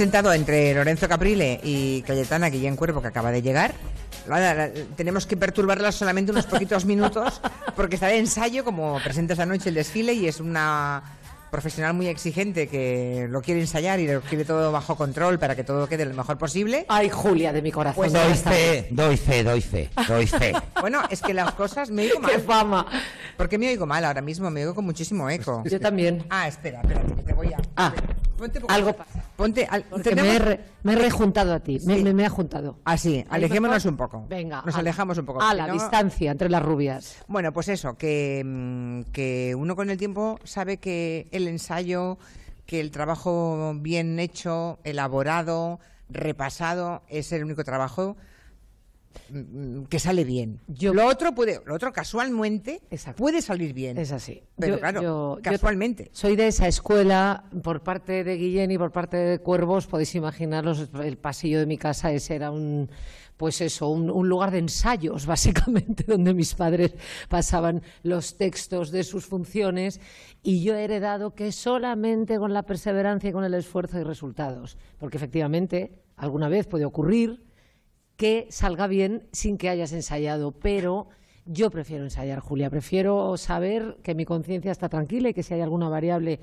Sentado entre Lorenzo Caprile y Cayetana Guillén Cuervo, que acaba de llegar. Ahora, la- tenemos que perturbarla solamente unos poquitos minutos porque está de ensayo, como presenta esta noche el desfile, y es una profesional muy exigente que lo quiere ensayar y lo quiere todo bajo control para que todo quede lo mejor posible. Ay, Julia, de mi corazón. Pues doy fe, doy fe, doy fe, doy fe. Bueno, es que las cosas me oigo mal. ¡Qué fama! ¿Por qué me oigo mal ahora mismo? Me oigo con muchísimo eco. Yo también. Ah, espera, espérate, que te voy a... Ah, Ponte poco- algo pasa. Ponte... al- Porque me he, re- me he rejuntado a ti. Me, Sí. me, me he juntado. Así, ¿Ahí alejémonos un poco. Venga. Nos ala. alejamos un poco. A la no- distancia entre las rubias. Bueno, pues eso, que, mm, que uno con el tiempo sabe que el ensayo, que el trabajo bien hecho, elaborado, repasado, es el único trabajo que sale bien. lo otro puede, lo otro casualmente puede salir bien. Es así. Pero Yo- claro, yo- yo casualmente. soy de esa escuela, por parte de Guillén y por parte de Cuervos, podéis imaginaros, el pasillo de mi casa ese era un, pues eso, un, un lugar de ensayos, básicamente, donde mis padres pasaban los textos de sus funciones y yo he heredado que solamente con la perseverancia y con el esfuerzo hay resultados. Porque efectivamente, alguna vez puede ocurrir que salga bien sin que hayas ensayado, pero yo prefiero ensayar, Julia, prefiero saber que mi conciencia está tranquila y que si hay alguna variable,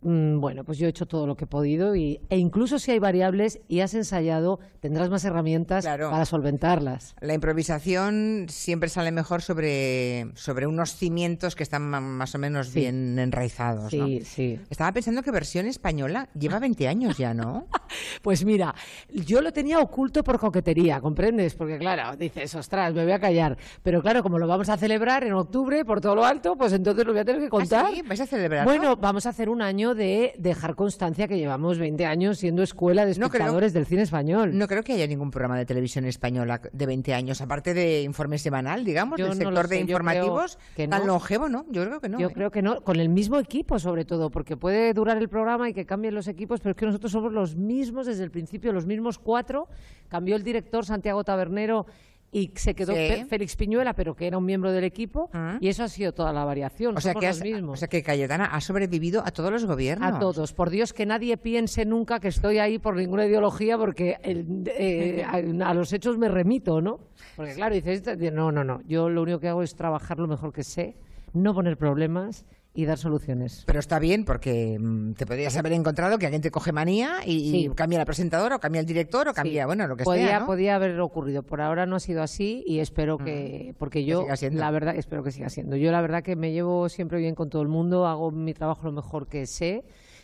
bueno, pues yo he hecho todo lo que he podido y, e incluso si hay variables y has ensayado, tendrás más herramientas para solventarlas. La improvisación siempre sale mejor sobre, sobre unos cimientos que están más o menos Sí. bien enraizados. ¿no? Sí, sí. Estaba pensando que versión española lleva 20 años ya, ¿no? Pues mira, yo lo tenía oculto por coquetería, ¿comprendes? Porque claro, dices, ostras, me voy a callar. Pero claro, como lo vamos a celebrar en octubre por todo lo alto, pues entonces lo voy a tener que contar. ¿Ah, sí? ¿Vais a celebrarlo? Bueno, vamos a hacer un año de dejar constancia que llevamos 20 años siendo escuela de No creo- espectadores del cine español. No creo que haya ningún programa de televisión española de 20 años, aparte de informe semanal, digamos, Yo del no sector sé, de informativos, que tan no. longevo, ¿no? Yo creo que no. Yo ¿eh? creo que no, con el mismo equipo sobre todo, porque puede durar el programa y que cambien los equipos, pero es que nosotros somos los mismos desde el principio, los mismos cuatro. Cambió el director Santiago Tabernero y se quedó Sí. Félix Piñuela, pero que era un miembro del equipo, y eso ha sido toda la variación. O sea, somos que los has- mismos. o sea que Cayetana ha sobrevivido a todos los gobiernos. A todos. Por Dios, que nadie piense nunca que estoy ahí por ninguna ideología, porque el- eh, a, a los hechos me remito, ¿no? Porque claro, dices, no, no, no. Yo lo único que hago es trabajar lo mejor que sé, no poner problemas y dar soluciones. Pero está bien porque mm, te podrías haber encontrado que alguien te coge manía y, Sí. cambia la presentadora o cambia el director o cambia, bueno, lo que podía, sea, ¿no? podía haber ocurrido. Por ahora no ha sido así y espero que, porque yo, la verdad, espero que siga siendo. Yo la verdad que me llevo siempre bien con todo el mundo, hago mi trabajo lo mejor que sé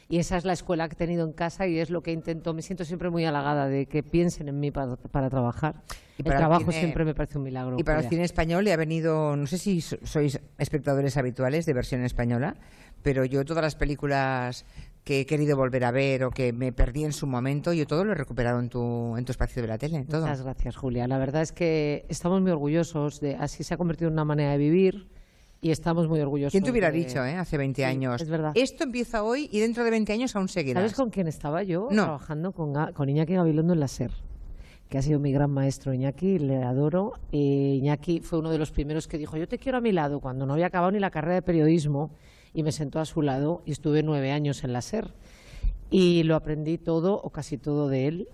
Y esa es la escuela que he tenido en casa y es lo que intento. Me siento siempre muy halagada de que piensen en mí para, para trabajar. Y el para el trabajo cine- siempre me parece un milagro. Y para el cine español le ha venido, no sé si so- sois espectadores habituales de versión española, pero yo todas las películas que he querido volver a ver o que me perdí en su momento, yo todo lo he recuperado en tu, en tu espacio de la tele. Todo. Muchas gracias, Julia. La verdad es que estamos muy orgullosos de así se ha convertido en una manera de vivir y estamos muy orgullosos. ¿Quién te hubiera de- dicho, eh, hace 20 Sí, años? Es verdad. Esto empieza hoy y dentro de 20 años aún seguirás. ¿Sabes con quién estaba yo? No. Trabajando con, con Iñaki Gabilondo en la SER, que ha sido mi gran maestro Iñaki, le adoro. Y Iñaki fue uno de los primeros que dijo, yo te quiero a mi lado, cuando no había acabado ni la carrera de periodismo, y me sentó a su lado y estuve nueve años en la SER. Y lo aprendí todo o casi todo de él.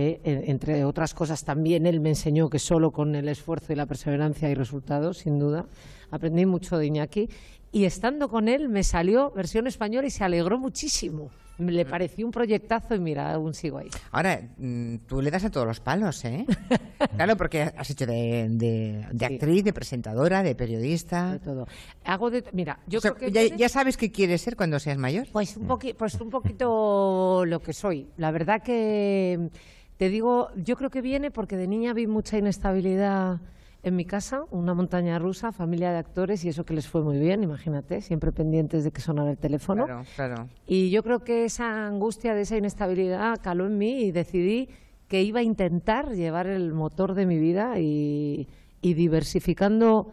Eh, en- entre otras cosas también él me enseñó que solo con el esfuerzo y la perseverancia hay resultados, sin duda. Aprendí mucho de Iñaki y estando con él me salió versión española y se alegró muchísimo. Le pareció un proyectazo y mira, aún sigo ahí. Ahora, mm, tú le das a todos los palos, ¿eh? claro, porque has hecho de, de- de actriz, de presentadora, de periodista. De todo. Hago de, mira, yo O sea, creo que ya, puedes- ya sabes qué quieres ser cuando seas mayor. Pues un, poqui- pues un poquito lo que soy. La verdad que te digo, yo creo que viene porque de niña vi mucha inestabilidad en mi casa, una montaña rusa, familia de actores y eso que les fue muy bien, imagínate, siempre pendientes de que sonara el teléfono. Claro, claro. Y yo creo que esa angustia de esa inestabilidad caló en mí y decidí que iba a intentar llevar el motor de mi vida y, y diversificando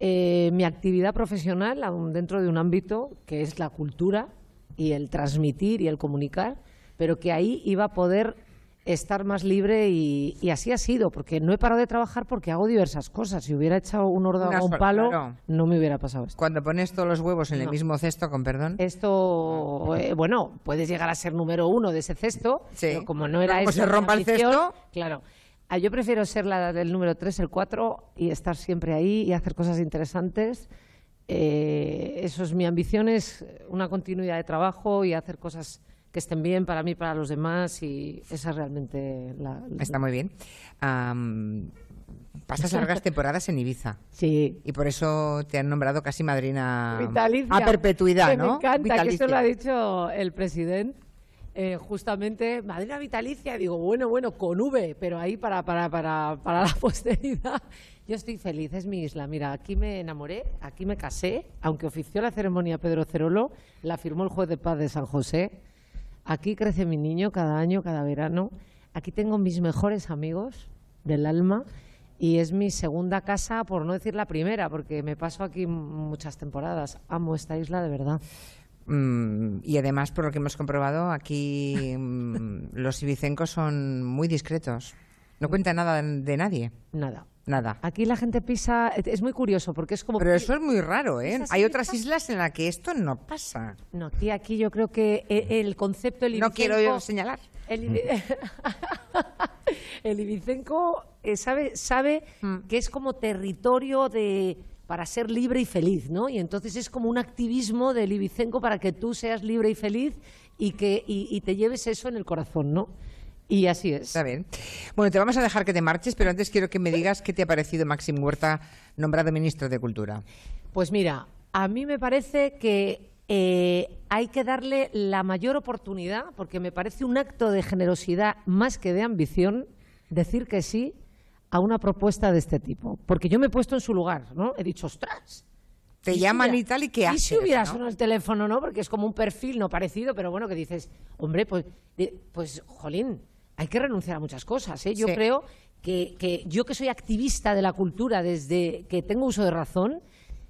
eh, mi actividad profesional dentro de un ámbito que es la cultura y el transmitir y el comunicar, pero que ahí iba a poder estar más libre y, y así ha sido, porque no he parado de trabajar porque hago diversas cosas. Si hubiera echado un Una a un palo, claro. no me hubiera pasado esto. Cuando pones todos los huevos en el mismo cesto, con perdón. Esto, eh, bueno, puedes llegar a ser número uno de ese cesto, pero como no era Como eso se mi rompa el cesto. Claro. Ah, Yo prefiero ser la del número 3, el 4 y estar siempre ahí y hacer cosas interesantes. Eh, eso es mi ambición, es una continuidad de trabajo y hacer cosas que estén bien para mí y para los demás y esa es realmente la... la- Está muy bien. Am, pasas largas temporadas en Ibiza. Sí. Y por eso te han nombrado casi madrina Vitalicia. a perpetuidad, Que ¿no? Me encanta, que eso lo ha dicho el presidente. eh, justamente, madrina vitalicia, digo, bueno, bueno, con V, pero ahí para, para, para, para la posteridad. Yo estoy feliz, es mi isla. Mira, aquí me enamoré, aquí me casé, aunque ofició la ceremonia Pedro Cerolo, la firmó el juez de paz de San José. Aquí crece mi niño cada año, cada verano. Aquí tengo mis mejores amigos del alma y es mi segunda casa, por no decir la primera, porque me paso aquí muchas temporadas. Amo esta isla de verdad. Mm, y además, por lo que hemos comprobado, aquí mm, los ibicencos son muy discretos. No cuenta nada de, de nadie. Nada. Nada. Aquí la gente pisa, es muy curioso porque es como... Pero eso es muy raro, ¿eh? ¿Es así, Hay otras islas en las que esto no pasa. No, aquí, aquí yo creo que e- el concepto... El No quiero yo señalar. El, ibi- el ibicenco eh, sabe, sabe Mm. que es como territorio de para ser libre y feliz, ¿no? Y entonces es como un activismo del ibicenco para que tú seas libre y feliz y que y, y te lleves eso en el corazón, ¿no? Y así es. Está bien. Bueno, te vamos a dejar que te marches, pero antes quiero que me digas qué te ha parecido Máximo Huerta nombrado ministro de Cultura. Pues mira, a mí me parece que eh, hay que darle la mayor oportunidad, porque me parece un acto de generosidad más que de ambición, decir que sí a una propuesta de este tipo. Porque yo me he puesto en su lugar, ¿no? He dicho, ostras. Te ¿y si llaman hubiera- y tal, ¿y qué ¿Y haces? si hubiera no? sonado el teléfono, no? Porque es como un perfil no parecido, pero bueno, que dices, hombre, pues, eh, pues jolín, hay que renunciar a muchas cosas, ¿eh? Yo Sí. creo que, que yo que soy activista de la cultura desde que tengo uso de razón,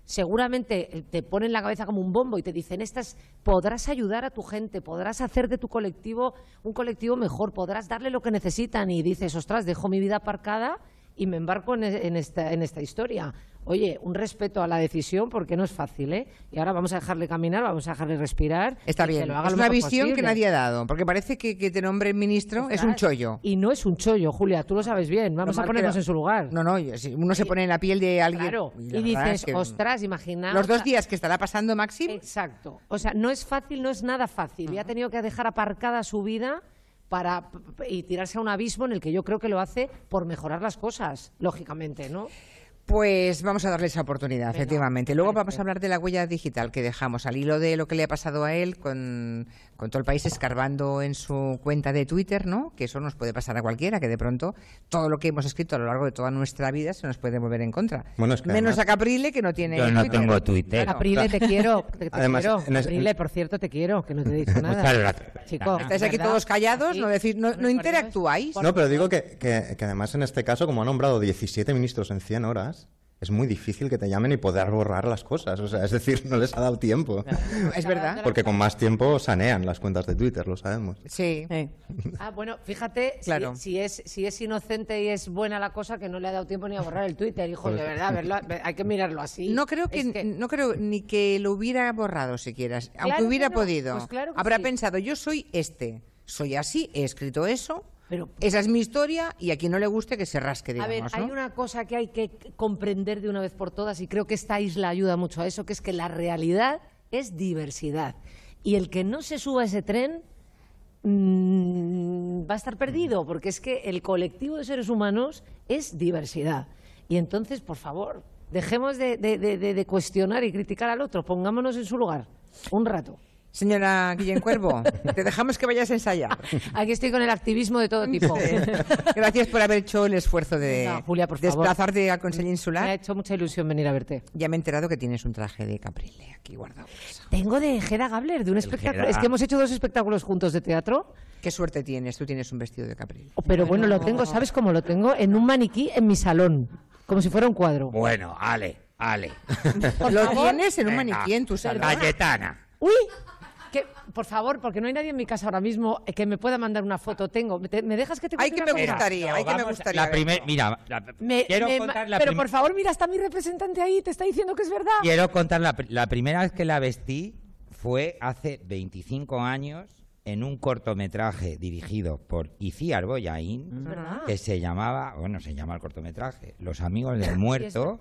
seguramente eh, te ponen la cabeza como un bombo y te dicen, estas podrás ayudar a tu gente, podrás hacer de tu colectivo un colectivo mejor, podrás darle lo que necesitan y dices, ostras, dejo mi vida aparcada y me embarco en, e- en esta, en esta historia. Oye, un respeto a la decisión porque no es fácil, ¿eh? Y ahora vamos a dejarle caminar, vamos a dejarle respirar. Está bien. lo haga Es lo una visión que nadie ha dado, porque parece que, que te nombren ministro es un chollo. Y no es un chollo, Julia, tú lo sabes bien. Vamos a ponernos en su lugar. No, no, uno se pone en la piel de alguien. Claro, y dices, es que ostras, imagina. Los dos días que estará pasando Maxim. Exacto. O sea, no es fácil, no es nada fácil. Y ha tenido que dejar aparcada su vida para y tirarse a un abismo en el que yo creo que lo hace por mejorar las cosas, lógicamente, ¿no? Pues vamos a darle esa oportunidad, efectivamente. Luego vamos a hablar de la huella digital que dejamos al hilo de lo que le ha pasado a él con, con todo el país escarbando en su cuenta de Twitter, ¿no? Que eso nos puede pasar a cualquiera, que de pronto todo lo que hemos escrito a lo largo de toda nuestra vida se nos puede mover en contra. Bueno, es que Menos además- a Caprile, que no tiene Yo no Twitter. tengo Twitter. Claro. Caprile, te quiero, te, te Además, quiero. es- Caprile, por cierto, te quiero, que no te he dicho nada. Muchas gracias. Chico, Estáis aquí todos callados, no, decir, no, no interactuáis. No, pero digo que, que- que además en este caso, como ha nombrado 17 ministros en 100 horas, es muy difícil que te llamen y poder borrar las cosas. O sea, es decir, no les ha dado tiempo. Es verdad. Porque con más tiempo sanean las cuentas de Twitter, lo sabemos. Sí. Ah, bueno, fíjate, si- Claro. si, es, si es inocente y es buena la cosa, que no le ha dado tiempo ni a borrar el Twitter, hijo, Pues- de verdad, verlo- hay que mirarlo así. No creo que, Es no creo ni que lo hubiera borrado siquiera, aunque que hubiera no, podido. pues claro Habrá sí. pensado, yo soy este, soy así, he escrito eso, esa es mi historia y a quien no le guste que se rasque, A digamos, ver, hay ¿no? una cosa que hay que comprender de una vez por todas y creo que esta isla ayuda mucho a eso, que es que la realidad es diversidad. Y el que no se suba a ese tren mm, va a estar perdido, porque es que el colectivo de seres humanos es diversidad. Y entonces, por favor, dejemos de, de- de- de- de cuestionar y criticar al otro, pongámonos en su lugar un rato. Señora Guillén Cuervo, te dejamos que vayas a ensayar. Aquí estoy con el activismo de todo tipo. Sí. Gracias por haber hecho el esfuerzo de No, Julia, por favor. desplazarte al Consejo Me ha Insular. hecho mucha ilusión venir a verte. Ya me he enterado que tienes un traje de Caprile aquí guardado. Tengo de Gera Gabler, de un espectáculo. Gera. Es que hemos hecho dos espectáculos juntos de teatro. Qué suerte tienes, tú tienes un vestido de Caprile. Pero bueno, lo tengo, ¿sabes cómo lo tengo? En un maniquí en mi salón, como si fuera un cuadro. Bueno, Ale, Ale. Lo favor. tienes en un Venga, maniquí en tu salón. Cayetana. ¡Uy! Que, por favor, porque no hay nadie en mi casa ahora mismo eh, que me pueda mandar una foto. Tengo. ¿Me, te- me dejas que te Ay, cuente que me cosa? gustaría, ay, que me gustaría. La primer, mira, la- Me- quiero me- contar la pero por favor, mira, está mi representante ahí, te está diciendo que es verdad. Quiero contar la, pri- la primera vez que la vestí fue hace 25 años en un cortometraje dirigido por Iciar Boyaín que se llamaba, bueno, se llama el cortometraje Los amigos del muerto,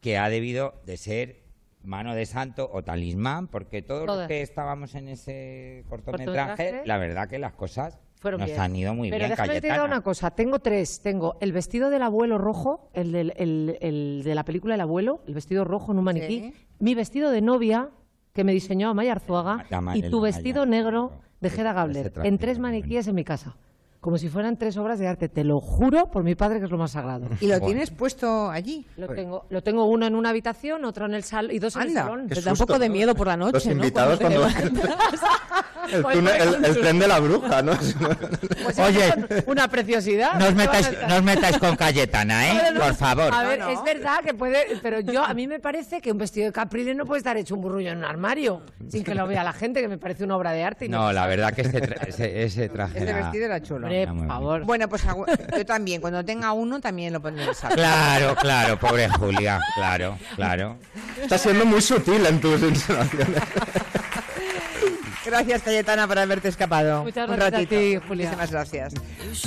que ha debido de ser mano de santo o talismán, porque todos los que estábamos en ese cortometraje, Cortometraje. la verdad que las cosas Fueron nos bien. han ido muy Pero bien, déjame decirte Cayetana. una cosa. Tengo tres. Tengo el vestido del abuelo rojo, el, del- el- el de la película El abuelo, el vestido rojo en un maniquí. Sí. Mi vestido de novia, que me diseñó Amaya Arzuaga. La ma- y tu vestido negro de Gera ese Gabler. traje En tres maniquíes en mi casa. Como si fueran tres obras de arte. Te lo juro por mi padre que es lo más sagrado. ¿Y lo Bueno. tienes puesto allí? Lo tengo, lo tengo uno en una habitación, otro en el salón y dos en Anda, el salón. Te da un poco de miedo por la noche, Los ¿no? invitados Cuando cuando... el, túnel- el- el tren de la bruja, ¿no? Pues Oye, una preciosidad. No os, ¿Qué vas a metáis, no os metáis con Cayetana, ¿eh? No, no, no. Por favor. A ver, No, no. es verdad que puede, pero yo a mí me parece que un vestido de caprile no puede estar hecho un burrullo en un armario sin que lo vea la gente, que me parece una obra de arte. y No, la verdad que ese, tra- ese, ese traje Ese era- vestido era chulo. Hombre, muy por favor. Bueno, pues yo también, cuando tenga uno, también lo pondré en el salón. Claro, claro, pobre Julia, claro, claro. Estás siendo muy sutil en tus insinuaciones. Gracias, Cayetana, por haberte escapado. Muchas Un gracias a ratito. ti, Julia. Muchísimas gracias.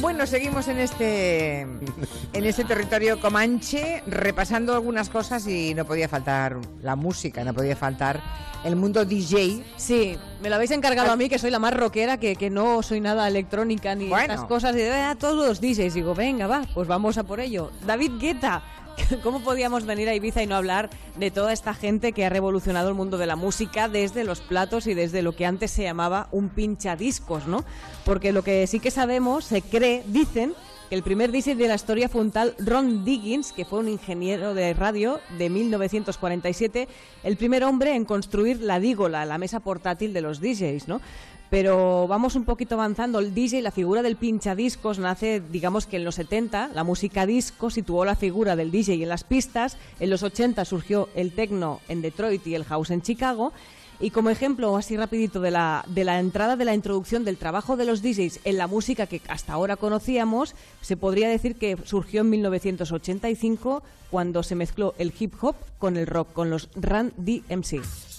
Bueno, seguimos en este, en este territorio comanche, repasando algunas cosas y no podía faltar la música, no podía faltar el mundo DJ. Sí, me lo habéis encargado a mí, que soy la más rockera, que, que no soy nada electrónica ni Bueno. estas cosas. Y ah, todos los DJs. Digo, venga, va, pues vamos a por ello. David Guetta. ¿Cómo podíamos venir a Ibiza y no hablar de toda esta gente que ha revolucionado el mundo de la música desde los platos y desde lo que antes se llamaba un pinchadiscos, ¿no? Porque lo que sí que sabemos, se cree, dicen que el primer DJ de la historia fue un tal Ron Diggins, que fue un ingeniero de radio de 1947, el primer hombre en construir la dígola, la mesa portátil de los DJs, ¿no? Pero vamos un poquito avanzando. El DJ, la figura del pinchadiscos, nace, digamos que en los 70, la música disco situó la figura del DJ en las pistas. En los 80 surgió el techno en Detroit y el house en Chicago. Y como ejemplo, así rapidito, de la, de la entrada de la introducción del trabajo de los DJs en la música que hasta ahora conocíamos, se podría decir que surgió en 1985 cuando se mezcló el hip hop con el rock, con los Run DMC.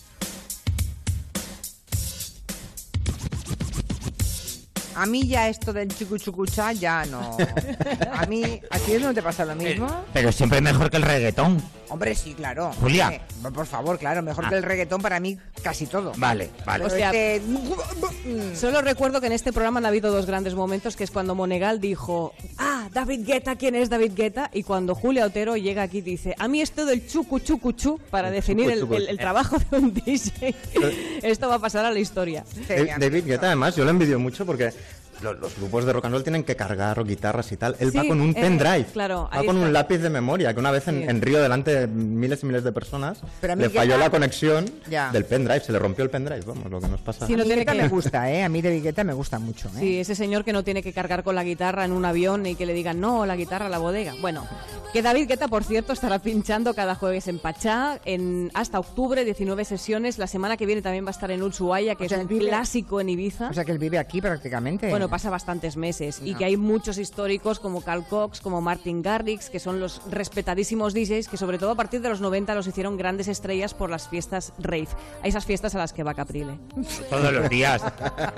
A mí ya esto del chucuchucucha ya no. A mí, ¿a ti no te pasa lo mismo? Pero siempre mejor que el reggaetón. Hombre, sí, claro. Julia. Hombre, por favor, claro, mejor Ah. que el reggaetón para mí casi todo. Vale, vale. Pero O sea, este- Solo recuerdo que en este programa han habido dos grandes momentos, que es cuando Monegal dijo, ah, David Guetta, ¿quién es David Guetta? Y cuando Julia Otero llega aquí y dice, a mí esto del chucu chucu chu, para definir el, chucu. el- el trabajo de un DJ, esto va a pasar a la historia. Eh, David Guetta, además, yo lo envidio mucho porque lo- los, grupos de rock and roll tienen que cargar guitarras y tal. Él va Sí, con un eh, pendrive. claro, va con un está. lápiz de memoria, que una vez en, Sí. en Río, delante de miles y miles de personas, le falló la conexión Ya. del pendrive. Se le rompió el pendrive, vamos, lo que nos pasa. a mí Guetta me gusta, ¿eh? A mí David Guetta me gusta mucho, ¿eh? Sí, ese señor que no tiene que cargar con la guitarra en un avión y que le digan, no, la guitarra a la bodega. Bueno, que David Guetta, por cierto, estará pinchando cada jueves en Pachá en hasta octubre, 19 sesiones. La semana que viene también va a estar en Ushuaia, que O sea, es un vive- clásico en Ibiza. O sea, que él vive aquí prácticamente. Bueno, pasa bastantes meses y que hay muchos históricos como Carl Cox, como Martin Garrix, que son los respetadísimos DJs que sobre todo a partir de los 90 los hicieron grandes estrellas por las fiestas rave, a esas fiestas a las que va Caprile. Todos los días.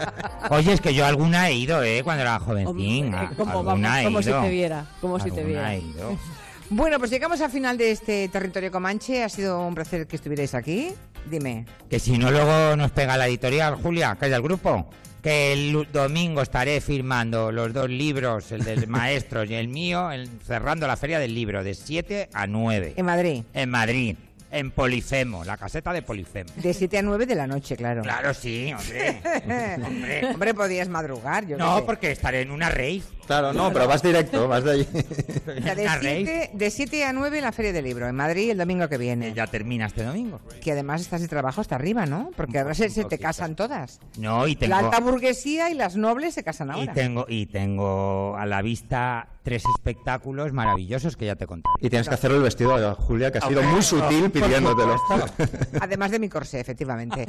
Oye, es que yo alguna he ido, ¿eh? Cuando era jovencín. Hombre, como, vamos, si te viera, como si te viera. he ido. Bueno, pues llegamos al final de este territorio comanche. Ha sido un placer que estuvierais aquí. Dime. Que si no, luego nos pega la editorial, Julia, que es del grupo. Que el domingo estaré firmando los dos libros, el del maestro y el mío, el- cerrando la feria del libro, de 7 a 9. En Madrid. En Madrid, en Polifemo, la caseta de Polifemo. De 7 a 9 de la noche, claro. Claro, sí, hombre. hombre. hombre, podías madrugar. Yo No, porque estaré en una rave. Claro, no, pero vas directo, vas de allí. O sea, de 7 de siete a 9 en la Feria del Libro, en Madrid, el domingo que viene. Ya termina este domingo. Que además estás de trabajo hasta arriba, ¿no? Porque ahora se, se te casan todas. No, y tengo... La alta burguesía y las nobles se casan Y ahora. tengo, y tengo a la vista tres espectáculos maravillosos que ya te conté. Y tienes que hacer el vestido a Julia, que ha sido muy sutil por pidiéndotelo. Además de mi corsé, efectivamente.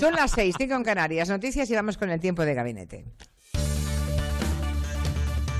Son las 6, 5 en Canarias. Noticias y vamos con el tiempo de gabinete.